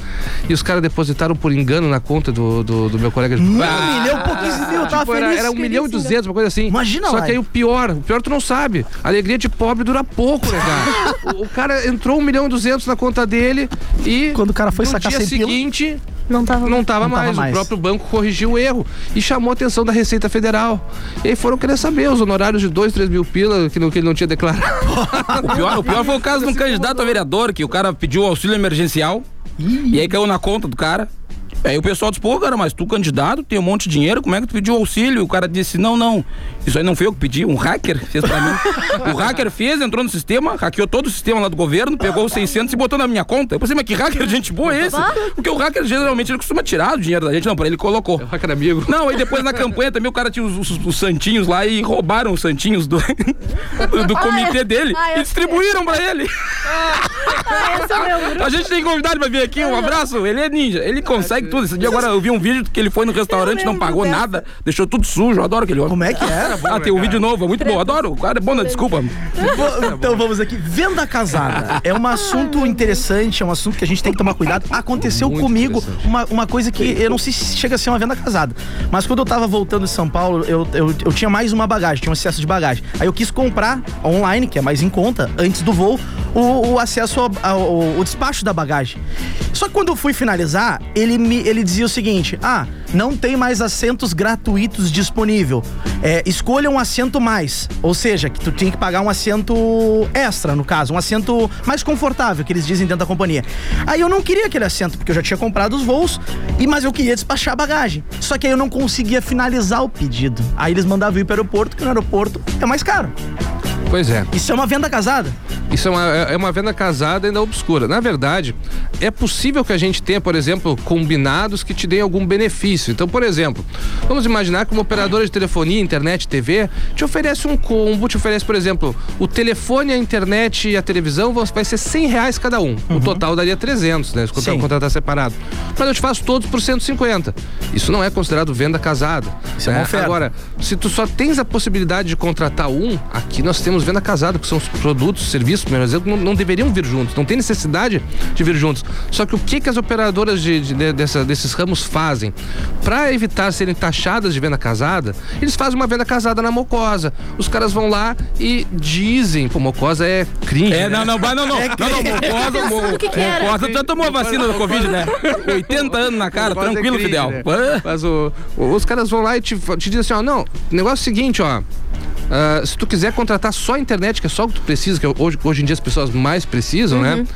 e os caras depositaram por engano na conta do, do, do meu colega de Um milhão, pô, 15 mil, eu tava Tipo, era, feliz. era um milhão e duzentos, uma coisa assim. Imagina Só lá. que aí o pior, o pior tu não sabe. A alegria de pobre dura pouco, né, cara? o, o cara entrou um milhão e duzentos na conta dele e. Quando o cara foi no sacar dia 100 pila- seguinte, Não tava. não tava, Não tava mais. mais. O próprio banco corrigiu o erro e chamou a atenção da Receita Federal. E aí foram querer saber os honorários de dois, três mil pila que, não, que ele não tinha declarado. O pior, o pior foi o caso de um candidato a vereador que o cara pediu auxílio emergencial e aí caiu na conta do cara. Aí o pessoal disse, pô, cara, mas tu candidato, tem um monte de dinheiro, como é que tu pediu auxílio? O cara disse, não, não, isso aí não foi eu que pedi, um hacker fez pra mim. o hacker fez, entrou no sistema, hackeou todo o sistema lá do governo, pegou os 600 e botou na minha conta. Eu pensei, mas que hacker de gente boa é esse? Porque o hacker geralmente ele costuma tirar o dinheiro da gente, não, pra ele colocou. Hacker amigo. Não, aí depois na campanha também o cara tinha os, os- os santinhos lá e roubaram os santinhos do, do comitê dele Ah, e distribuíram pra ele. Ah, é o. A gente tem convidado pra vir aqui, um abraço. Ele é ninja, ele consegue tudo tudo. Esse dia agora eu vi um vídeo que ele foi no restaurante, não pagou nada, deixou tudo sujo. Eu adoro aquele homem. Como é que era? Ah, tem um vídeo novo, é muito bom. Adoro. O cara é bom na desculpa. Bom, Então vamos aqui. Venda casada. É um assunto interessante, é um assunto que a gente tem que tomar cuidado. Aconteceu Muito comigo uma, uma coisa que eu não sei se chega a ser uma venda casada. Mas quando eu tava voltando de São Paulo, eu, eu, eu tinha mais uma bagagem, tinha um excesso de bagagem. Aí eu quis comprar online, que é mais em conta, antes do voo, o, o acesso ao, ao- o despacho da bagagem. Só que quando eu fui finalizar, ele, me, ele dizia o seguinte: ah, não tem mais assentos gratuitos disponível. É, escolha um assento mais. Ou seja, que tu tinha que pagar um assento extra, no caso, um assento mais confortável, que eles dizem dentro da companhia. Aí eu não queria aquele assento, porque eu já tinha comprado os voos, e mas eu queria despachar a bagagem. Só que aí eu não conseguia finalizar o pedido. Aí eles mandavam ir para o aeroporto, que no aeroporto é mais caro. Pois é. Isso é uma venda casada? Isso é uma, é uma venda casada ainda obscura. Na verdade, é possível que a gente tenha, por exemplo, combinados que te deem algum benefício. Então, por exemplo, vamos imaginar que uma operadora de telefonia, internet, TV, te oferece um combo, te oferece, por exemplo, o telefone, a internet e a televisão vai ser 100 reais cada um. O total daria 300, né? Se Uhum. Sim. contratar separado. Mas eu te faço todos por 150. Isso não é considerado venda casada. Isso é uma né? oferta. Agora, se tu só tens a possibilidade de contratar um, aqui nós temos venda casada, que são os produtos, serviços, por exemplo, não, não deveriam vir juntos, não tem necessidade de vir juntos. Só que o que, que as operadoras de, de- de- dessa- desses ramos fazem? Para evitar serem taxadas de venda casada, eles fazem uma venda casada na mocosa. Os caras vão lá e dizem, pô, mocosa é cringe. É, né? não, não, vai, não, não. É Não, não, mucosa, pensando o que que era. mucosa. Tu já tomou a vacina da Covid, né? 80 anos na cara, Mocosa é tranquilo, cringe, Fidel. né? Mas o- os caras vão lá e te, te dizem assim, ó, não, o negócio é o seguinte, ó. Ah, se tu quiser contratar só a internet, que é só o que tu precisa, que é hoje, hoje em dia as pessoas mais precisam, né?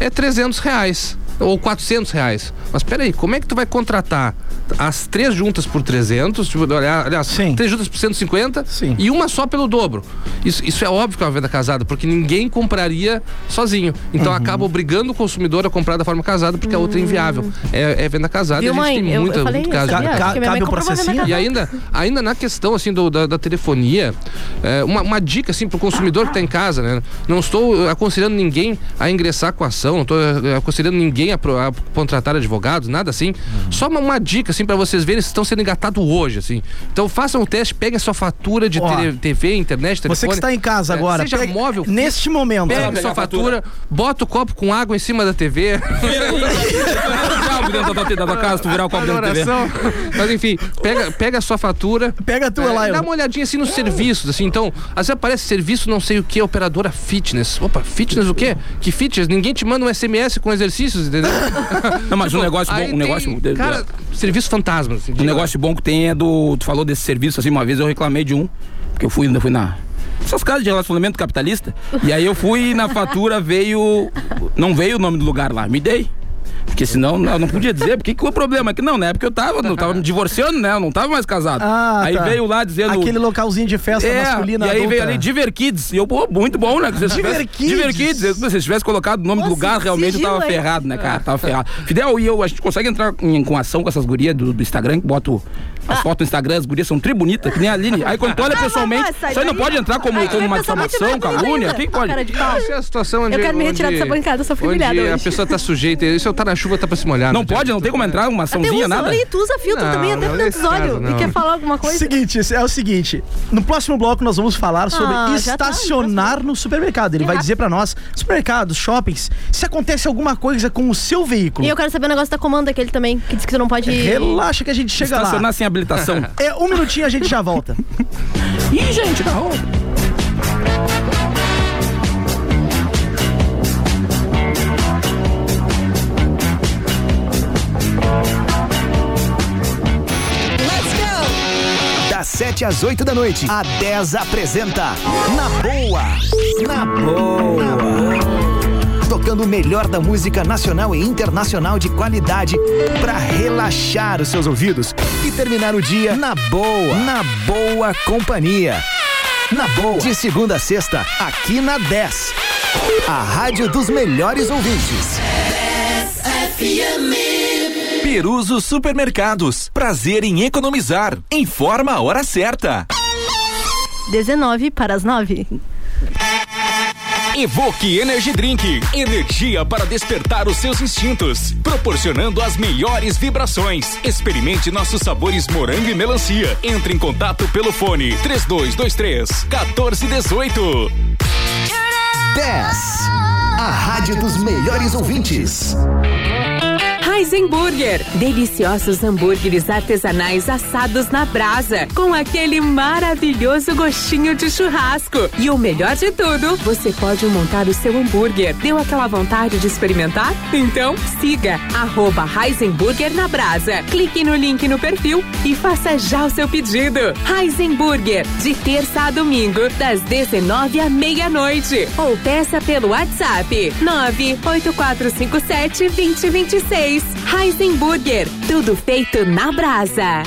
É 300 reais. Ou 400 reais. Mas peraí, como é que tu vai contratar as três juntas por 300? Tipo, olha- aliás, Sim. três juntas por 150 Sim. e uma só pelo dobro. Isso, isso é óbvio que é uma venda casada, porque ninguém compraria sozinho. Então Uhum. acaba obrigando o consumidor a comprar da forma casada, porque a outra é inviável. É, é venda casada e a gente mãe? tem Eu- muita, eu falei muito caso. Ca- mãe cabe o processinho? E ainda, ainda na questão assim do- da, da telefonia, é, uma, uma dica assim pro consumidor que está em casa, né? Não estou aconselhando ninguém a ingressar com a ação, não estou eh, aconselhando ninguém a, pro- a contratar advogados, nada assim. Só uma, uma dica assim para vocês verem se estão sendo engatados hoje, assim. Então façam o teste, peguem a sua fatura de Ó, TV, internet, telefone. Você que está em casa É, agora, seja pegue- móvel, neste momento. Pega pegar sua a fatura. fatura, bota o copo com água em cima da TV. Virar o dentro da tua, da tua casa, tu virar o copo dentro da TV. Mas enfim, pega, pega a sua fatura. Pega a tua é, lá, Dá uma olhadinha assim nos serviços, assim. Então, às vezes aparece serviço não sei o que, operadora fitness. Opa, fitness o quê? Que fitness? Ninguém te manda um SMS com exercícios, entendeu? Não, mas um Tipo, negócio bom, um tem, negócio. Cara, serviço fantasma. Assim, Um negócio bom que tem é do. Tu falou desse serviço assim, uma vez eu reclamei de um, porque eu fui, eu fui na. Essas casas de relacionamento capitalista. E aí eu fui na fatura veio. Não veio o nome do lugar lá, me dei. Porque senão eu não podia dizer, porque que o problema é que não, na época eu tava, não tava me divorciando, né? Eu não tava mais casado. Ah, aí tá. veio lá dizendo. Aquele localzinho de festa É, masculina e aí adulta. veio ali Diver Kids. E eu, pô, muito bom, né? Que se tivesse- Diver Kids. Diver Kids. Se você tivesse colocado o nome do Nossa, lugar, realmente eu tava ferrado, né, cara? Tava ferrado. Fidel, e eu, a gente consegue entrar em, com ação com essas gurias do, do Instagram, que boto as fotos no Instagram, as gurias são tri bonitas, que nem a Aline. Aí quando tu olha Ah, pessoalmente, isso aí não pode entrar como, Aí como uma difamação, calúnia. Quem pode? Cara de pau. Essa é a situação onde. Eu quero me retirar onde- dessa bancada, eu só fui onde humilhada a hoje. pessoa tá sujeita. Isso tá na chuva, tá pra se molhar. Não né, pode, não tem como entrar uma Até açãozinha, nada? aí, tu usa filtro Não, também, até nesse caso, olhos. E quer falar alguma coisa? Seguinte, é o seguinte. No próximo bloco nós vamos falar sobre Ah, já tá, estacionar no supermercado. Ele vai dizer pra nós, supermercados, shoppings, se acontece alguma coisa com o seu veículo. E eu quero saber o negócio da comanda aquele também, que diz que você não pode... Relaxa que a gente chega lá. Estacionar sem habilitação. É um minutinho a gente já volta. Ih, gente, na rua. Das 7 às 8 da noite, a 10 apresenta Na Boa. Na Boa. Tocando o melhor da música nacional e internacional de qualidade para relaxar os seus ouvidos e terminar o dia na boa. Na boa companhia. Na boa. De segunda a sexta, aqui na 10. A rádio dos melhores ouvintes. Peruso Supermercados. Prazer em economizar. Informa a hora certa. 19 para as 9. Evoque Energy Drink, energia para despertar os seus instintos, proporcionando as melhores vibrações. Experimente nossos sabores morango e melancia. Entre em contato pelo fone 3223 1418. 10. A rádio dos melhores ouvintes. Heisenburger. Deliciosos hambúrgueres artesanais assados na brasa, com aquele maravilhoso gostinho de churrasco. E o melhor de tudo, você pode montar o seu hambúrguer. Deu aquela vontade de experimentar? Então siga arroba Heisenburger na brasa. Clique no link no perfil e faça já o seu pedido. Heisenburger, de terça a domingo, das 19 à meia-noite. Ou peça pelo WhatsApp 98457 2026. Heisenburger, tudo feito na brasa.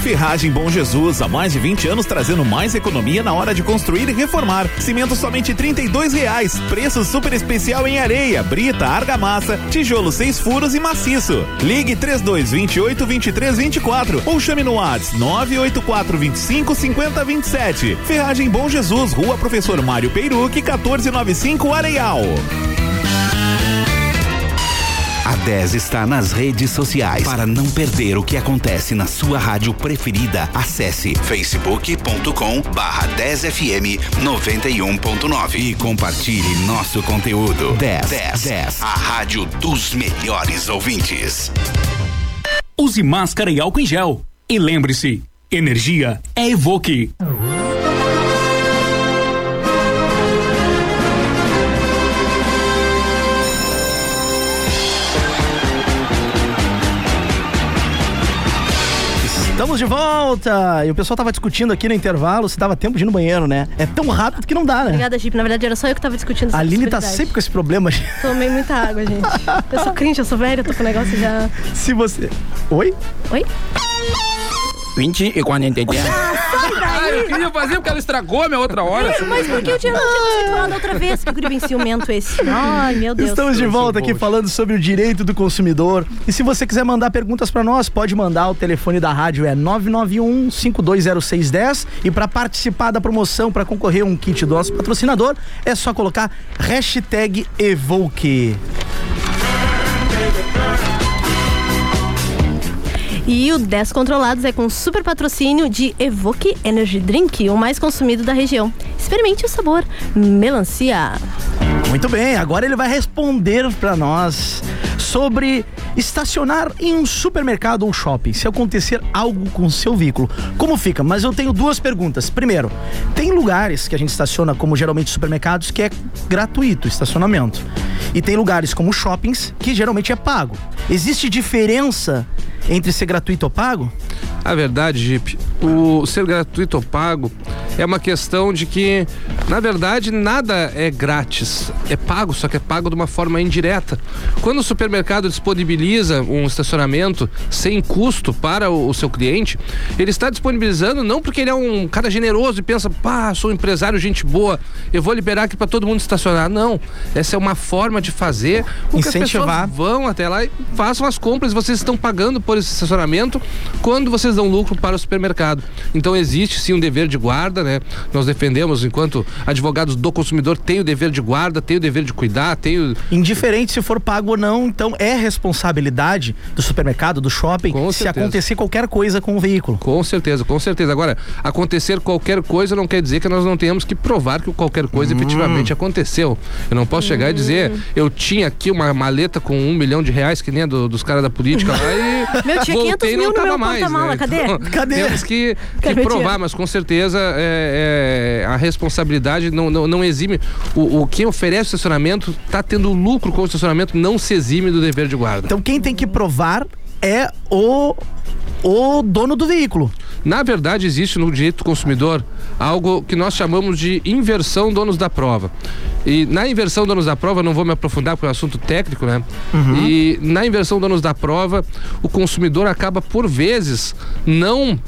Ferragem Bom Jesus, há mais de 20 anos trazendo mais economia na hora de construir e reformar. Cimento somente R$ reais. Preço super especial em areia, brita, argamassa, tijolo seis furos e maciço. Ligue 3228 2324 ou chame no WhatsApp 984 25 50 27. Ferragem Bom Jesus, Rua Professor Mário Peiruque, 1495 Areial. A 10 está nas redes sociais. Para não perder o que acontece na sua rádio preferida, acesse facebook.com barra 10fm 91.9 e compartilhe nosso conteúdo. 10, 10, 10, a rádio dos melhores ouvintes. Use máscara e álcool em gel. E lembre-se, energia é Evoque. Estamos de volta! E o pessoal tava discutindo aqui no intervalo se dava tempo de ir no banheiro, né? É tão rápido que não dá, né? Obrigada, Jeep. Na verdade, era só eu que tava discutindo essa A Aline tá sempre com esse problema. gente. Tomei muita água, gente. Eu sou cringe, eu sou velha, eu tô com o negócio já. Se você. Oi? Oi? 20 e 40 dias. Ah, eu queria fazer porque ela estragou a minha outra hora. Mas por que eu tinha, não tinha conseguido falar da outra vez? Que guri ciumento esse. Ai, meu Deus. Estamos de volta aqui falando sobre o direito do consumidor. E se você quiser mandar perguntas pra nós, pode mandar. O telefone da rádio é 991 520610 e para participar da promoção para concorrer a um kit do nosso patrocinador, é só colocar hashtag Evoque. E o 10 Controlados é com super patrocínio de Evoque Energy Drink, o mais consumido da região. Experimente o sabor melancia. Muito bem, agora ele vai responder pra nós sobre estacionar em um supermercado ou shopping, se acontecer algo com o seu veículo. Como fica? Mas eu tenho duas perguntas. Primeiro, tem lugares que a gente estaciona, como geralmente supermercados, que é gratuito estacionamento. E tem lugares como shoppings que geralmente é pago. Existe diferença entre ser gratuito ou pago? A verdade, Jeep, o ser gratuito ou pago é uma questão de que, na verdade, nada é grátis. É pago, só que é pago de uma forma indireta. Quando o supermercado disponibiliza um estacionamento sem custo para o, o seu cliente, ele está disponibilizando não porque ele é um cara generoso e pensa, pá, sou um empresário, gente boa, eu vou liberar aqui para todo mundo estacionar. Não. Essa é uma forma de fazer com que as Incentivar. pessoas vão até lá e façam as compras. Vocês estão pagando por esse estacionamento quando vocês dão lucro para o supermercado. Então existe sim um dever de guarda, né? Nós defendemos, enquanto advogados do consumidor, tem o dever de guarda, tem o dever de cuidar, tem o. Indiferente se for pago ou não, então é responsabilidade do supermercado, do shopping, Com se certeza. acontecer qualquer coisa com o veículo. Com certeza, com certeza. Agora, acontecer qualquer coisa não quer dizer que nós não tenhamos que provar que qualquer coisa Hum. efetivamente aconteceu. Eu não posso chegar e dizer, eu tinha aqui uma maleta com um milhão de reais, que nem a do- dos caras da política lá, e Meu, tinha 500 voltei e não mil no meu mais. porta-mala, né? cadê? Então, Cadê? Temos que, que Cadê meu provar, mas com certeza é, é, a responsabilidade não, não, não exime. O, o quem oferece o estacionamento está tendo lucro com o estacionamento, não se exime do dever de guarda. Então quem tem que provar é o o dono do veículo. Na verdade, existe no direito do consumidor algo que nós chamamos de inversão donos da prova. E na inversão donos da prova, não vou me aprofundar porque é um assunto técnico, né? E na inversão donos da prova, o consumidor acaba, por vezes, não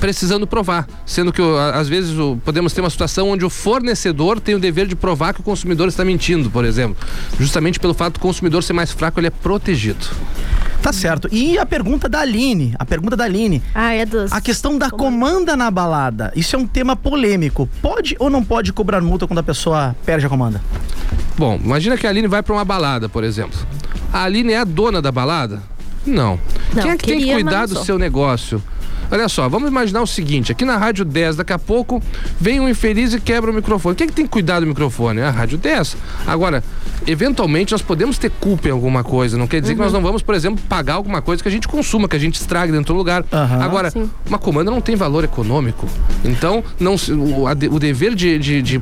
precisando provar, sendo que às vezes o- podemos ter uma situação onde o fornecedor tem o dever de provar que o consumidor está mentindo, por exemplo, justamente pelo fato do consumidor ser mais fraco, ele é protegido. Tá certo. E a pergunta da Aline, a pergunta da Aline. Ah, é dos. A questão da comanda na balada. Isso é um tema polêmico. Pode ou não pode cobrar multa quando a pessoa perde a comanda? Bom, imagina que a Aline vai pra uma balada, por exemplo. A Aline é a dona da balada? Não. Não, Quem é que tem que cuidar do seu negócio? Olha só, vamos imaginar o seguinte: aqui na Rádio 10, daqui a pouco vem um infeliz e quebra o microfone. Quem é que tem que cuidar do microfone? É a Rádio 10. Agora, eventualmente nós podemos ter culpa em alguma coisa. Não quer dizer que nós não vamos, por exemplo, pagar alguma coisa que a gente consuma, que a gente estrague dentro do lugar. Agora, uma comanda não tem valor econômico. Então, não, o, a de- o dever de de, de,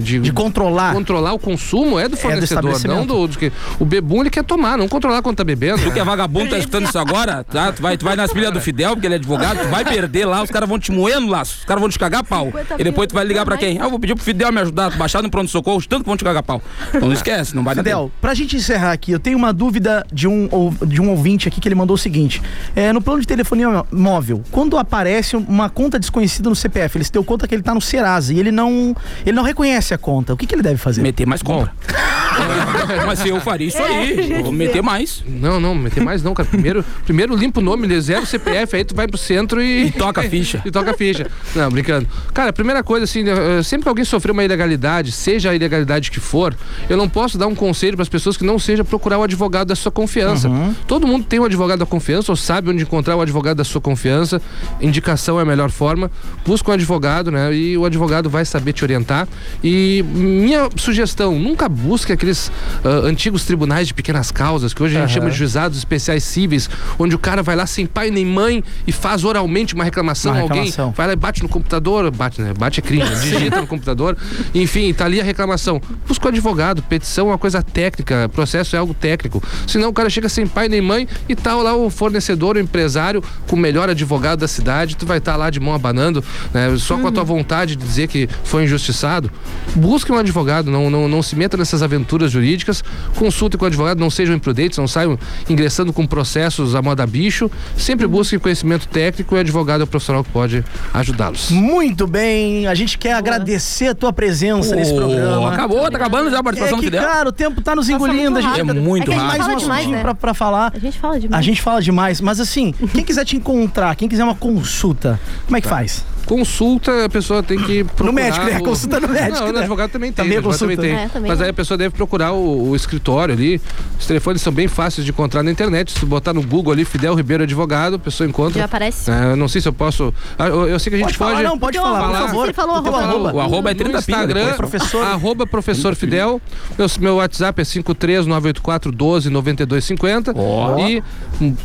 de, de controlar. controlar o consumo é do fornecedor, não estabelecimento. do, do que. O bebum ele quer tomar, não controlar quando tá bebendo. Tu que é vagabundo, tá escutando isso agora, tá? Tu vai, tu vai nas pilhas do Fidel, porque ele é advogado, tu vai perder lá, os caras vão te moer no laço, os caras vão te cagar pau. E depois tu vai ligar pra quem? Ah, eu vou pedir pro Fidel me ajudar, tu baixar no pronto-socorro, de tanto que vão te cagar pau. Então não esquece, não vai dar Fidel, pra gente encerrar aqui, eu tenho uma dúvida de um, de um ouvinte aqui que ele mandou o seguinte: é, no plano de telefonia móvel, quando aparece uma conta desconhecida no CPF, ele se deu conta que ele tá no Serasa e ele não, ele não reconhece a conta, o que, que ele deve fazer? Meter mais compra. Mas se eu faria isso aí, eu vou meter mais. Não, não, meter mais não, cara. Primeiro, primeiro limpa o nome, ele zero CPF, aí tu vai pro centro e. E toca a ficha. e toca a ficha. Não, brincando. Cara, a primeira coisa, assim, eh, sempre que alguém sofreu uma ilegalidade, seja a ilegalidade que for, eu não posso dar um conselho para as pessoas que não seja procurar o advogado da sua confiança. Todo mundo tem um advogado da confiança, ou sabe onde encontrar o advogado da sua confiança. Indicação é a melhor forma. Busca um advogado, né? E o advogado vai saber te orientar. E minha sugestão, nunca busque aqueles ah, antigos tribunais de pequenas causas, que hoje a gente Aham. chama de juizados especiais cíveis, onde o cara vai lá sem pai nem mãe e faz oralmente uma reclamação. Uma Alguém reclamação. vai lá e bate no computador, bate, né? Bate é crime, né? digita no computador. Enfim, tá ali a reclamação. Busca o advogado, petição é uma coisa técnica, processo é algo técnico. Senão o cara chega sem pai nem mãe e tá lá o fornecedor, o empresário, com o melhor advogado da cidade, tu vai estar lá de mão abanando, né? Só com a tua vontade de dizer que foi injustiçado. Busque um advogado, não, não, não se meta nessas aventuras jurídicas, consulte com o advogado, não sejam imprudentes, não saiam ingressando com processos à moda bicho. Sempre busquem conhecimento técnico e o advogado é o profissional que pode ajudá-los. Muito bem, a gente quer agradecer a tua presença nesse Pô, programa. acabou, tá acabando já a participação é que, Fidel. cara, o tempo tá nos engolindo. A gente É muito rápido. mais A gente um fala demais, né? pra, pra falar. A gente fala demais. A gente fala demais, mas assim, quem quiser te encontrar, quem quiser uma consulta, como é que faz? Consulta, a pessoa tem que procurar. médico, né? o- Consulta no médico, Não, no né? advogado também tem. Também é no advogado consulta. também tem. É, também Mas é. aí a pessoa deve procurar o, o escritório ali. Os telefones são bem fáceis de encontrar na internet. Se tu botar no Google ali, Fidel Ribeiro Advogado, a pessoa encontra. Já aparece. É, eu não sei se eu posso. Ah, Eu, eu sei que a gente Pode falar, pode. não, pode falar, por favor. Ele falou arroba. arroba. O arroba é no 30 pila Instagram, depois. Professor. arroba professor Fidel. Meu, meu WhatsApp é 53984 12 9250. Ó. E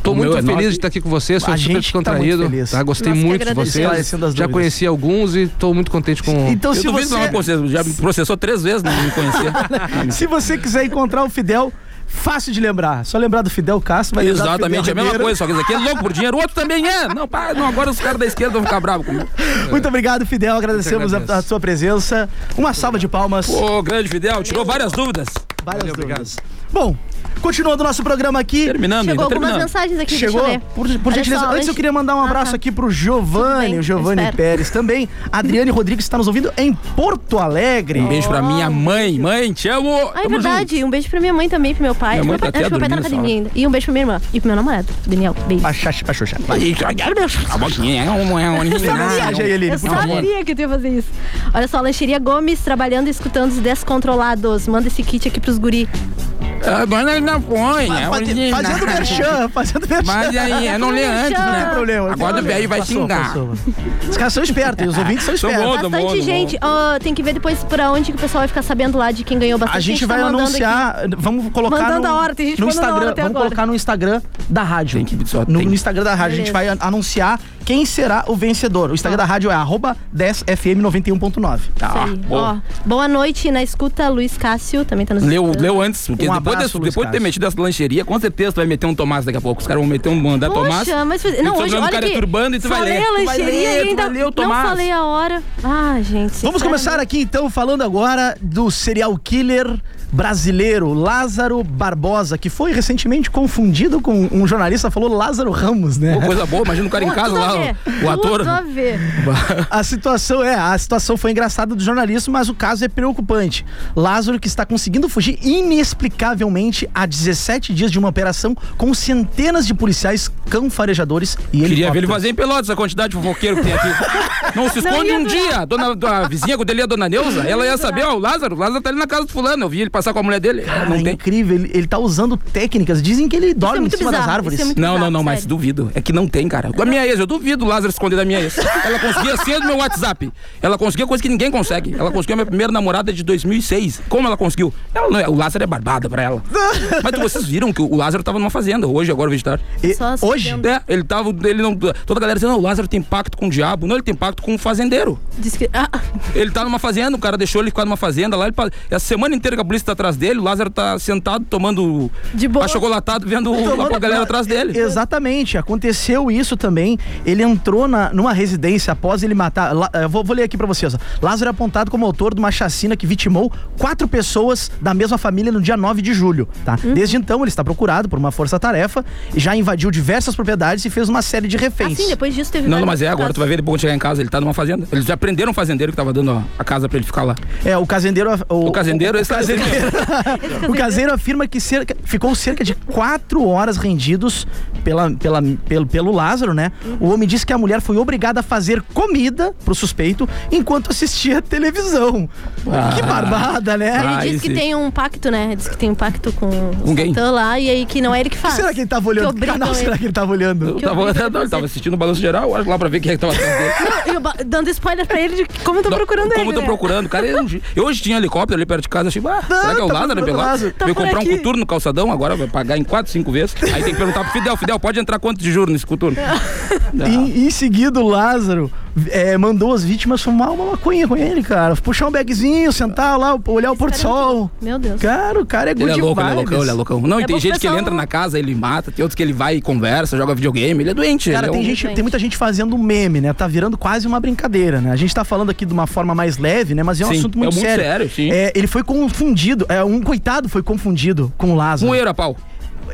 tô O muito é feliz nove. de estar aqui com vocês. Sou A super gente tá muito descontraído. feliz. tá? Gostei Nós muito de vocês. Já. Conheci alguns e tô muito contente com. Então, se você, não já me processou três vezes, não me conhecia. se você quiser encontrar o Fidel, fácil de lembrar. Só lembrar do Fidel Castro, vai lembrar do Exatamente, é a mesma coisa, só que esse aqui é louco por dinheiro, o outro também é. Não, pá, não, agora os caras da esquerda vão ficar bravos comigo. Muito obrigado, Fidel. Agradecemos a, agradeço. a sua presença. Uma salva de palmas. Ô, grande Fidel, tirou várias dúvidas. Várias dúvidas. Bom, continuando o nosso programa aqui. Terminando, Chegou algumas terminando. mensagens aqui, Chegou? deixa eu ler. Por, por gentileza, só, antes eu queria mandar um Ah, abraço tá. aqui pro Giovanni, o Giovanni. Pérez também. Adriane Rodrigues está nos ouvindo em Porto Alegre. Um beijo pra minha mãe. Mãe, te amo. Ah, é Tamo verdade. Um beijo pra minha mãe também, pro meu pai. Minha Acho mãe que meu tá pai, acho que até meu pai tá na academia ainda. E um beijo pra minha irmã. E pro meu namorado, Daniel. Beijo. A Xuxa, a Xuxa. Vai. junto. A boquinha é é Eu por favor. sabia que tu ia fazer isso. Olha só, Lancheria Gomes trabalhando e escutando os descontrolados. Manda esse kit aqui pros guri. Agora ele não põe. é Faz- original. Fazendo merchan, fazendo merchan. Mas aí, eu não lê antes, Não Não tem né? problema. Agora o velho vai xingar. Os caras são espertos, os ouvintes são espertos. Todo Bastante mundo, gente. Ó, tem que ver depois pra onde que o pessoal vai ficar sabendo lá de quem ganhou bastante. A gente tá vai mandando anunciar, vamos colocar Mandando no, a hora, tem gente no a hora Instagram, até vamos agora. colocar no Instagram da rádio. Tem que- só no, tem. no Instagram da rádio, a gente vai Beleza. anunciar quem será o vencedor. O Instagram da rádio é arroba 10fm91.9. Tá. Ó, boa noite na escuta, Luiz Cássio, também tá nos Leu, leu antes, porque Um depois, abraço, de, depois de ter metido essa lancheria, com certeza tu vai meter um Tomás daqui a pouco. Os caras vão meter um mandar Tomás. Poxa, mas E não, o hoje olha cara é aqui. turbando e tu vai falei ler. a Tu vai lancheria ainda não Tomás. falei a hora. Ah, gente. Vamos começar aqui então falando agora do serial killer brasileiro Lázaro Barbosa, que foi recentemente confundido com um jornalista, falou Lázaro Ramos, né? Pô, coisa boa, imagina o cara em casa lá, o, o ator. Tudo a ver. A situação é, a situação foi engraçada do jornalista, mas o caso é preocupante. Lázaro que está conseguindo fugir inexplicavelmente há 17 dias de uma operação com centenas de policiais, cão farejadores e Queria ver ele fazer em Pelotas a quantidade de fofoqueiro que tem aqui. Não se esconde ia um durar. dia. Dona, a vizinha dele, a dona Neuza, ela ia saber, ó, o Lázaro, o Lázaro tá ali na casa do fulano. Eu vi ele passar com a mulher dele. Cara, não é tem. incrível, ele, ele tá usando técnicas. Dizem que ele dorme em muito cima das bizarro, árvores. isso é Não, não, bizarro, não, mas sério. duvido. É que não tem, cara. Com a minha ex, eu duvido o Lázaro esconder da minha ex. Ela conseguia ser do meu WhatsApp. Ela conseguia coisa que ninguém consegue. Ela conseguiu a minha primeira namorada de 2006. Como ela conseguiu? Ela não é- o Lázaro é barbada pra ela. Mas vocês viram que o Lázaro tava numa fazenda hoje, agora, vegetar. E- se hoje? É, ele tava. Ele não, toda a galera dizendo, não, o Lázaro tem pacto com o diabo. Não, ele tem pacto com o fazendeiro. Diz que. Ah, Ele tá numa fazenda, o cara deixou ele ficar numa fazenda lá. Ele, essa semana inteira que a polícia tá atrás dele, o Lázaro tá sentado tomando De boa. achocolatado, vendo a galera atrás dele. Exatamente, aconteceu isso também. Ele entrou na, numa residência após ele matar. lá- eu vou, vou ler aqui pra vocês. ó. Lázaro é apontado como autor de uma chacina que vitimou quatro pessoas da mesma família no dia 9 de julho. Tá? Hum. Desde então, ele está procurado por uma força-tarefa e já invadiu diversas propriedades e fez uma série de reféns. assim, depois disso teve. Não, não, mas é, agora tu vai ver ele quando chegar em casa, ele tá numa fazenda. Eles já prenderam um fazendeiro que tava dando a, a casa pra ele ficar lá. É, o casendeiro. O, O casendeiro, o, esse tá casendeiro, o caseiro afirma que cerca, ficou cerca de quatro horas rendidos pela, pela, pelo, pelo Lázaro, né? O homem disse que a mulher foi obrigada a fazer comida pro suspeito enquanto assistia televisão. Ah. que barbada, né? Ele Ah, disse que tem um pacto, né? Diz que tem um pacto com quem? Satã lá e aí que não é ele que faz. será que ele tava olhando? Que canal será ele. que ele tava olhando? Eu tava, não, ele ele tava assistindo o balanço geral, acho lá pra ver quem é que tava. Não, eu ba- dando spoiler pra ele de como eu tô procurando Como ele. eu tô né? procurando, cara. Eu, eu hoje tinha helicóptero ali perto de casa, achei, ah, será que é o tá Lázaro Pelado? Lázaro. Tá Veio comprar um coturno no calçadão, agora vai pagar em 4, 5 vezes. Aí tem que perguntar pro Fidel, Fidel, pode entrar quanto de juros nesse coturno? Em, em seguida, o Lázaro é, mandou as vítimas fumar uma maconha com ele, cara. Puxar um bagzinho, sentar lá, olhar o pôr do sol. Meu Deus. Cara, o cara é good Ele é louco, ele é loucão, ele é loucão. Não, e É tem bom gente que ele entra na casa, ele mata, tem outros que ele vai e conversa, joga videogame, ele é doente. Cara, é tem, um- gente, tem muita gente fazendo meme, né? Tá virando quase uma brincadeira, né? A gente tá falando aqui de uma forma mais leve, né? Mas é um Sim, assunto é muito, muito sério. sério, sim. É, ele foi confundido, é, um coitado foi confundido com o Lázaro. Um euro a pau.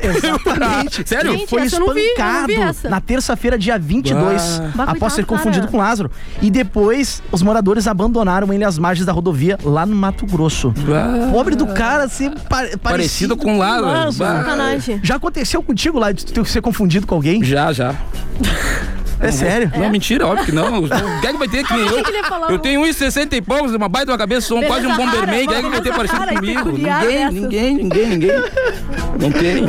Exatamente. Sério? Foi Gente, não espancado vi na terça-feira, dia 22, Bah. Após ser confundido cara. com Lázaro. E depois, os moradores abandonaram ele às margens da rodovia lá no Mato Grosso. Bah. Pobre do cara, pa- parecido, Parecido com Lázaro. Bah. Sacanagem. Já aconteceu contigo lá de tu ser confundido com alguém? Já, já. É sério? Não, mentira, óbvio que não. Quem é que vai ter que nem eu? que Eu tenho 1,60 e poucos, uma baita uma cabeça, sou um- quase um Bomberman. é que vai ter parecido comigo? peculiar Ninguém, ninguém, ninguém, ninguém. Não tem.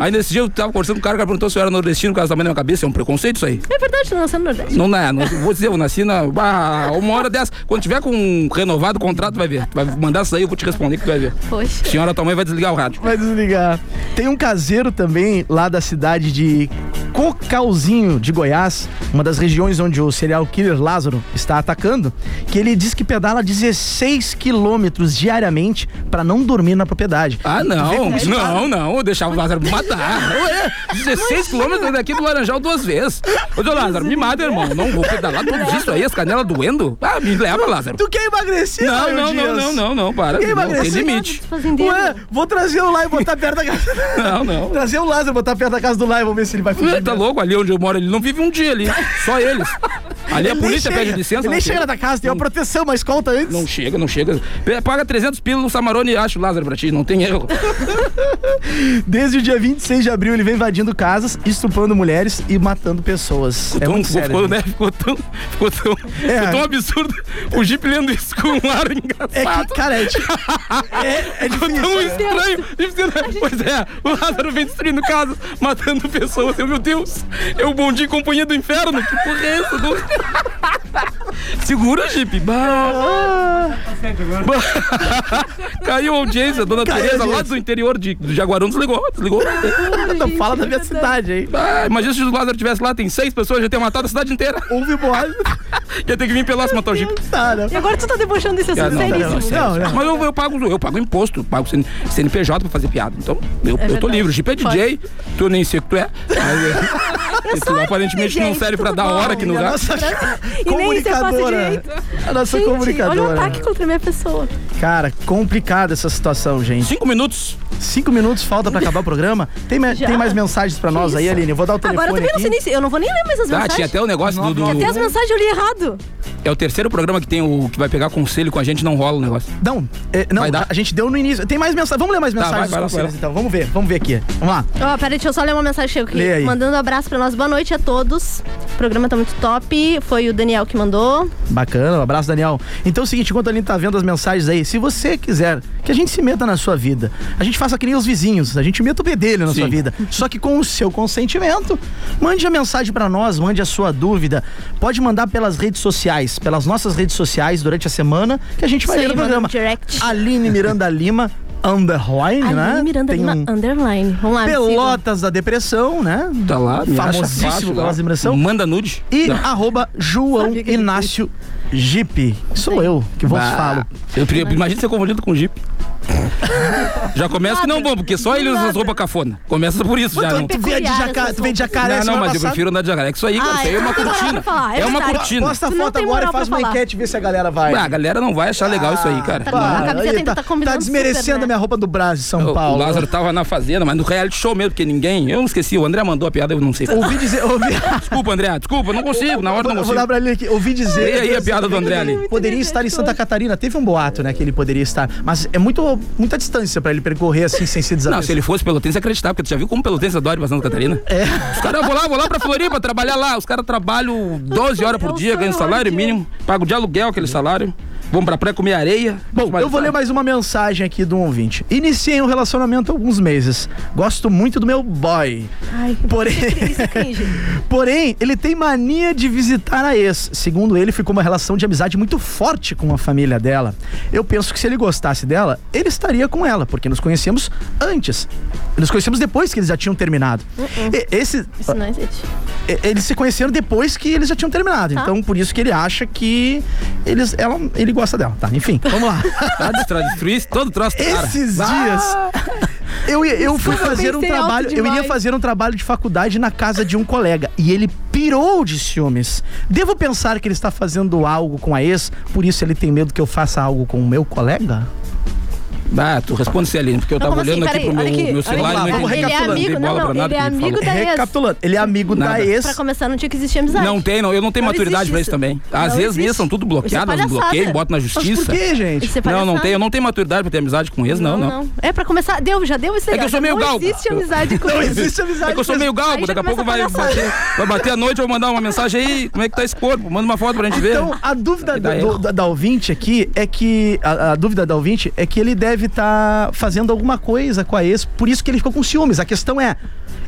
Aí nesse dia eu tava conversando com um cara que perguntou se eu era nordestino por causa do tamanho da minha cabeça. É um preconceito isso aí. É verdade, tá nascendo no Nordeste. Não, não é, não, vou dizer, eu nasci na. Ah, uma hora dessa. Quando tiver com um renovado o contrato, vai ver. Vai mandar sair, eu vou te responder que tu vai ver. Poxa. Senhora, tua mãe vai desligar o rádio. Vai desligar. Tem um caseiro também lá da cidade de Cocalzinho, de Goiás, uma das regiões onde o serial killer Lázaro está atacando, que ele diz que pedala 16 quilômetros diariamente para não dormir na propriedade. Ah, não, tá- não, não, eu deixava o Lázaro me matar. Ué, 16 quilômetros daqui do Laranjal duas vezes. Ô, seu Lázaro, me mata, irmão. Não vou pedalar tudo isso aí, as canelas doendo. Ah, me leva, Lázaro. Tu quer emagrecer, Não, não, não, não, não, não, para. Quer Não, tem emagrecer? limite. Ué, vou trazer o lá e botar perto da casa. Não, não. Trazer o Lázaro, botar perto da casa do lá e vamos ver se ele vai fugir. Tá louco? Ali onde eu moro, ele não vive um dia ali. Só eles. Ali a Ele nem polícia chega, pede licença. Ele nem não chega na tua casa, tem uma proteção, mas conta antes. Não chega, não chega. Paga 300 pila no Samarone e acha o Lázaro pra ti, não tem erro. Desde o dia 26 de abril, ele vem invadindo casas, estuprando mulheres e matando pessoas. é muito ficou, sério. ficou, né? ficou tão, ficou tão, É. ficou tão absurdo. O Jeep lendo isso com um ar É engraçado. que, cara, é, tipo- é, é Ficou difícil. tão estranho. Pois é, o Lázaro vem destruindo casas, matando pessoas. Eu, meu Deus, é o bom dia e companhia do inferno. Que porra é essa? Do... Segura, Jeep. Bah. Bah. Caiu a audiência, dona Caiu Tereza, lá do interior de, do Jaguarão, desligou. Desligou. Não fala da minha cidade, hein? Ah, imagina se o Lázaro estivesse lá, tem seis pessoas, já tem matado a cidade inteira. Houve boato. Ia ter que vir pelas matar o Jeep. Não. E agora tu tá debochando desse Ah, assunto seríssimo. não. Mas eu, eu pago, eu pago imposto, pago CN CNPJ pra fazer piada. Então, eu, eu tô livre. O Jeep é DJ, tu nem sei o que tu é. Mas, é, tu aparentemente não serve pra dar bom. hora aqui no lugar. nossa E nem comunicadora comunicadora. A nossa Gente, comunicadora. Olha o ataque contra a minha pessoa. Cara, complicada essa situação, gente. Cinco minutos. Cinco minutos falta pra acabar o programa. Tem, Já? tem mais mensagens pra nós aí, Aline? Eu vou dar o telefone Agora eu também não sei aqui. nem se. Eu não vou nem ler mais as Ah, mensagens. tinha até o negócio do. do- até as mensagens eu li errado. É o terceiro programa que tem o que vai pegar conselho com a gente, não rola o negócio. Não, é, não Vai dar? a gente deu no início. Tem mais mensagens. Vamos ler mais Tá, mensagens vai, vai lá, conselhos, vai lá. então. Vamos ver, vamos ver aqui. Vamos lá. Ó, peraí, deixa eu só ler uma mensagem que aqui. Lê aí. Mandando um abraço pra nós. Boa noite a todos. O programa tá muito top. Foi o Daniel que mandou. Bacana, um abraço, Daniel. Então é o seguinte, enquanto a Aline tá vendo as mensagens aí, se você quiser que a gente se meta na sua vida, a gente faça que nem os vizinhos, a gente meta o bedelho na Sim. sua vida, só que com o seu consentimento. Mande a mensagem pra nós, mande a sua dúvida. Pode mandar pelas redes sociais, pelas nossas redes sociais durante a semana, que a gente vai ler no programa. direct. Aline Miranda Lima, underline, né? Aline Miranda Tem Lima, um underline. Vamos lá. Pelotas da Depressão, né? Tá lá, me famosíssimo. Pelotas da Depressão. Manda nude. E Não. arroba João Inácio Jeep. Sou eu que vos Bah, falo. Eu, pre- imagina ser confundido com Jeep. Já começa que não vou, porque só ele usa as roupas cafona. Começa por isso já. tu, Não, tu veio de jacaré, tu veio de jacaré não, não, mas eu prefiro andar de jacaré. que Isso aí, cara, Ah, isso aí é eu uma cortina. é É uma cortina. Posta a foto agora e faz uma enquete e vê se a galera vai. Ah, a galera não vai achar legal isso aí, cara. Tá bom, a camiseta ele ainda tá, tá tá desmerecendo né? a minha roupa do Brasil, São Paulo. O Lázaro tava na fazenda, mas no reality show mesmo, porque ninguém. Eu não esqueci, o André mandou a piada, eu não sei. Ouvi dizer. Ouvi, Desculpa, André, desculpa, não consigo, na hora vou, não vou consigo. dar pra ele aqui. Ouvi dizer. Lê aí a piada do André ali. Poderia estar em Santa Catarina. Teve um boato, né? Que ele poderia estar. Mas é muito, muita distância pra ele percorrer assim sem ser Não, se ele fosse pelotense, acreditar, porque tu já viu como pelotense adora ir pra Santa Catarina? É. Os caras, vou lá, vou lá pra Floripa trabalhar lá. Os caras trabalham 12 horas por dia, ganham salário mínimo, pagam de aluguel aquele salário. Vão pra praia comer areia. Bom, eu vou ler mais uma mensagem aqui do um ouvinte. Iniciei um relacionamento há alguns meses. Gosto muito do meu boy. Ai, Porém, porém, ele tem mania de visitar a ex. Segundo ele, ficou uma relação de amizade muito forte com a família dela. Eu penso que se ele gostasse dela, ele estaria com ela, porque nos conhecemos antes. Nos conhecemos depois que eles já tinham terminado. E- Esse, Isso não existe. eles se conheceram depois que eles já tinham terminado. Tá. Então, por isso que ele acha que eles, ela, ele gosta dela. Tá, enfim, vamos lá. Tá todo o troço, cara. Esses Ah! dias. Eu, ia- eu fui Eu fazer um trabalho, eu iria fazer um trabalho de faculdade na casa de um colega e ele pirou de ciúmes. Devo pensar que ele está fazendo algo com a ex, por isso ele tem medo que eu faça algo com o meu colega? Ah, tu responde se Aline, porque eu Não, tava assim? olhando aqui Peraí, pro meu, aqui, meu celular aqui. e não Vamos entendi. Ele é recapitulando, amigo, não, não, pra nada ele é amigo da ex. Recapitulando, ele é amigo da Nada. ex. Pra começar, não tinha que existir amizade. Não tem, não. Eu não tenho Não maturidade pra isso também. Não ex minhas são tudo é bloqueadas, palhaçada. bloqueio, boto na Mas justiça. por que, gente? É Não, não tenho, eu não tenho maturidade pra ter amizade com ex, não, não. É pra começar, deu, já deu isso aí. É que eu sou meio não galgo. existe amizade com Não ex. existe amizade. É que eu sou meio galgo, daqui a pouco vai bater, vai bater a noite, eu vou mandar uma mensagem aí, como é que tá esse corpo? Manda uma foto pra gente ver. Então, a dúvida da, da ouvinte aqui é que. A, a dúvida da ouvinte é que ele deve estar fazendo alguma coisa com a ex, por isso que ele ficou com ciúmes. A questão é.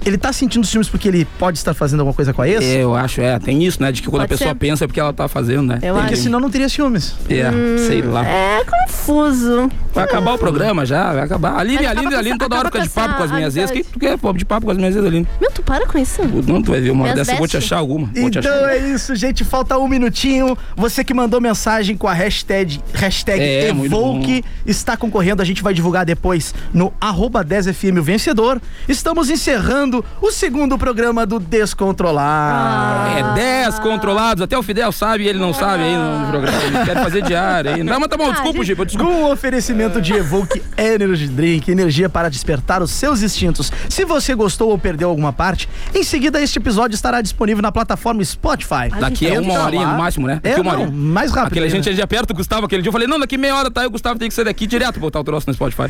Ele tá sentindo ciúmes porque ele pode estar fazendo alguma coisa com a ex? É, eu acho, é, tem isso, né? De que quando Pode a pessoa ser. pensa é porque ela tá fazendo, né? Eu Porque acho. senão não teria ciúmes. É, sei lá. É confuso. Vai acabar o programa já, vai acabar. Aline, Aline, Aline com toda hora fica de papo com as minhas ex. O que tu quer, pô, de papo com as minhas ex, Aline? Meu, tu para com isso. Não, tu vai ver uma hora dessa, eu vou te achar alguma. Vou te Então achar. é isso, gente. Falta um minutinho. Você que mandou mensagem com a hashtag, hashtag É, Evoque está concorrendo. A gente vai divulgar depois no arroba 10FM o vencedor. Estamos encerrando o segundo programa do Descontrolar. É 10 controlados, até o Fidel sabe e ele não sabe aí no programa. Ele quer fazer diário aí. Não, mas tá bom, desculpa, Gipa, desculpa. Com o oferecimento de Evoque Energy Drink, energia para despertar os seus instintos. Se você gostou ou perdeu alguma parte, em seguida este episódio estará disponível na plataforma Spotify. Daqui a Entra uma horinha lá. no máximo, né? Daqui É, uma não, horinha. mais rápido. Aquele né? gente já perto do Gustavo aquele dia. Eu falei, não, daqui meia hora tá aí, o Gustavo tem que sair daqui direto botar o troço no Spotify.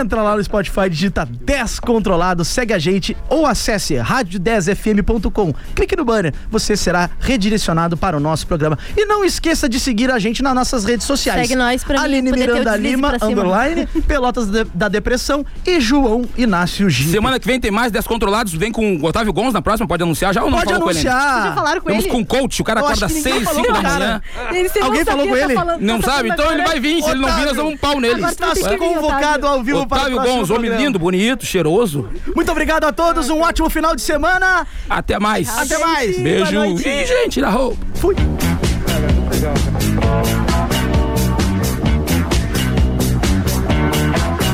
Entra lá no Spotify, digita 10 controlado, segue a gente ou acesse rádio10fm.com. Clique no banner, você será redirecionado para o nosso programa. E não esqueça de seguir a gente nas nossas redes sociais. Segue nós pra mim Aline poder ter o Miranda Lima, underline, Pelotas de- da Depressão e João Inácio Gil. Semana que vem tem mais 10 controlados. Vem com o Otávio Gomes na próxima, pode anunciar já ou não Pode falou com ele ainda? anunciar. Já falaram com Vamos ele? com o coach, o cara Eu acorda 6, falou 5 da manhã. Alguém não falou com tá ele? falando- Não tá sabe? Então ele vai vir. Se ele não vir, nós damos um pau nele. Está convocado Otávio. ao vivo para o Otávio Gomes, homem lindo, bonito, cheiroso. Muito obrigado a todos, um ótimo final de semana. Até mais. Até mais. Beijo. Ih, gente, na roupa. Fui.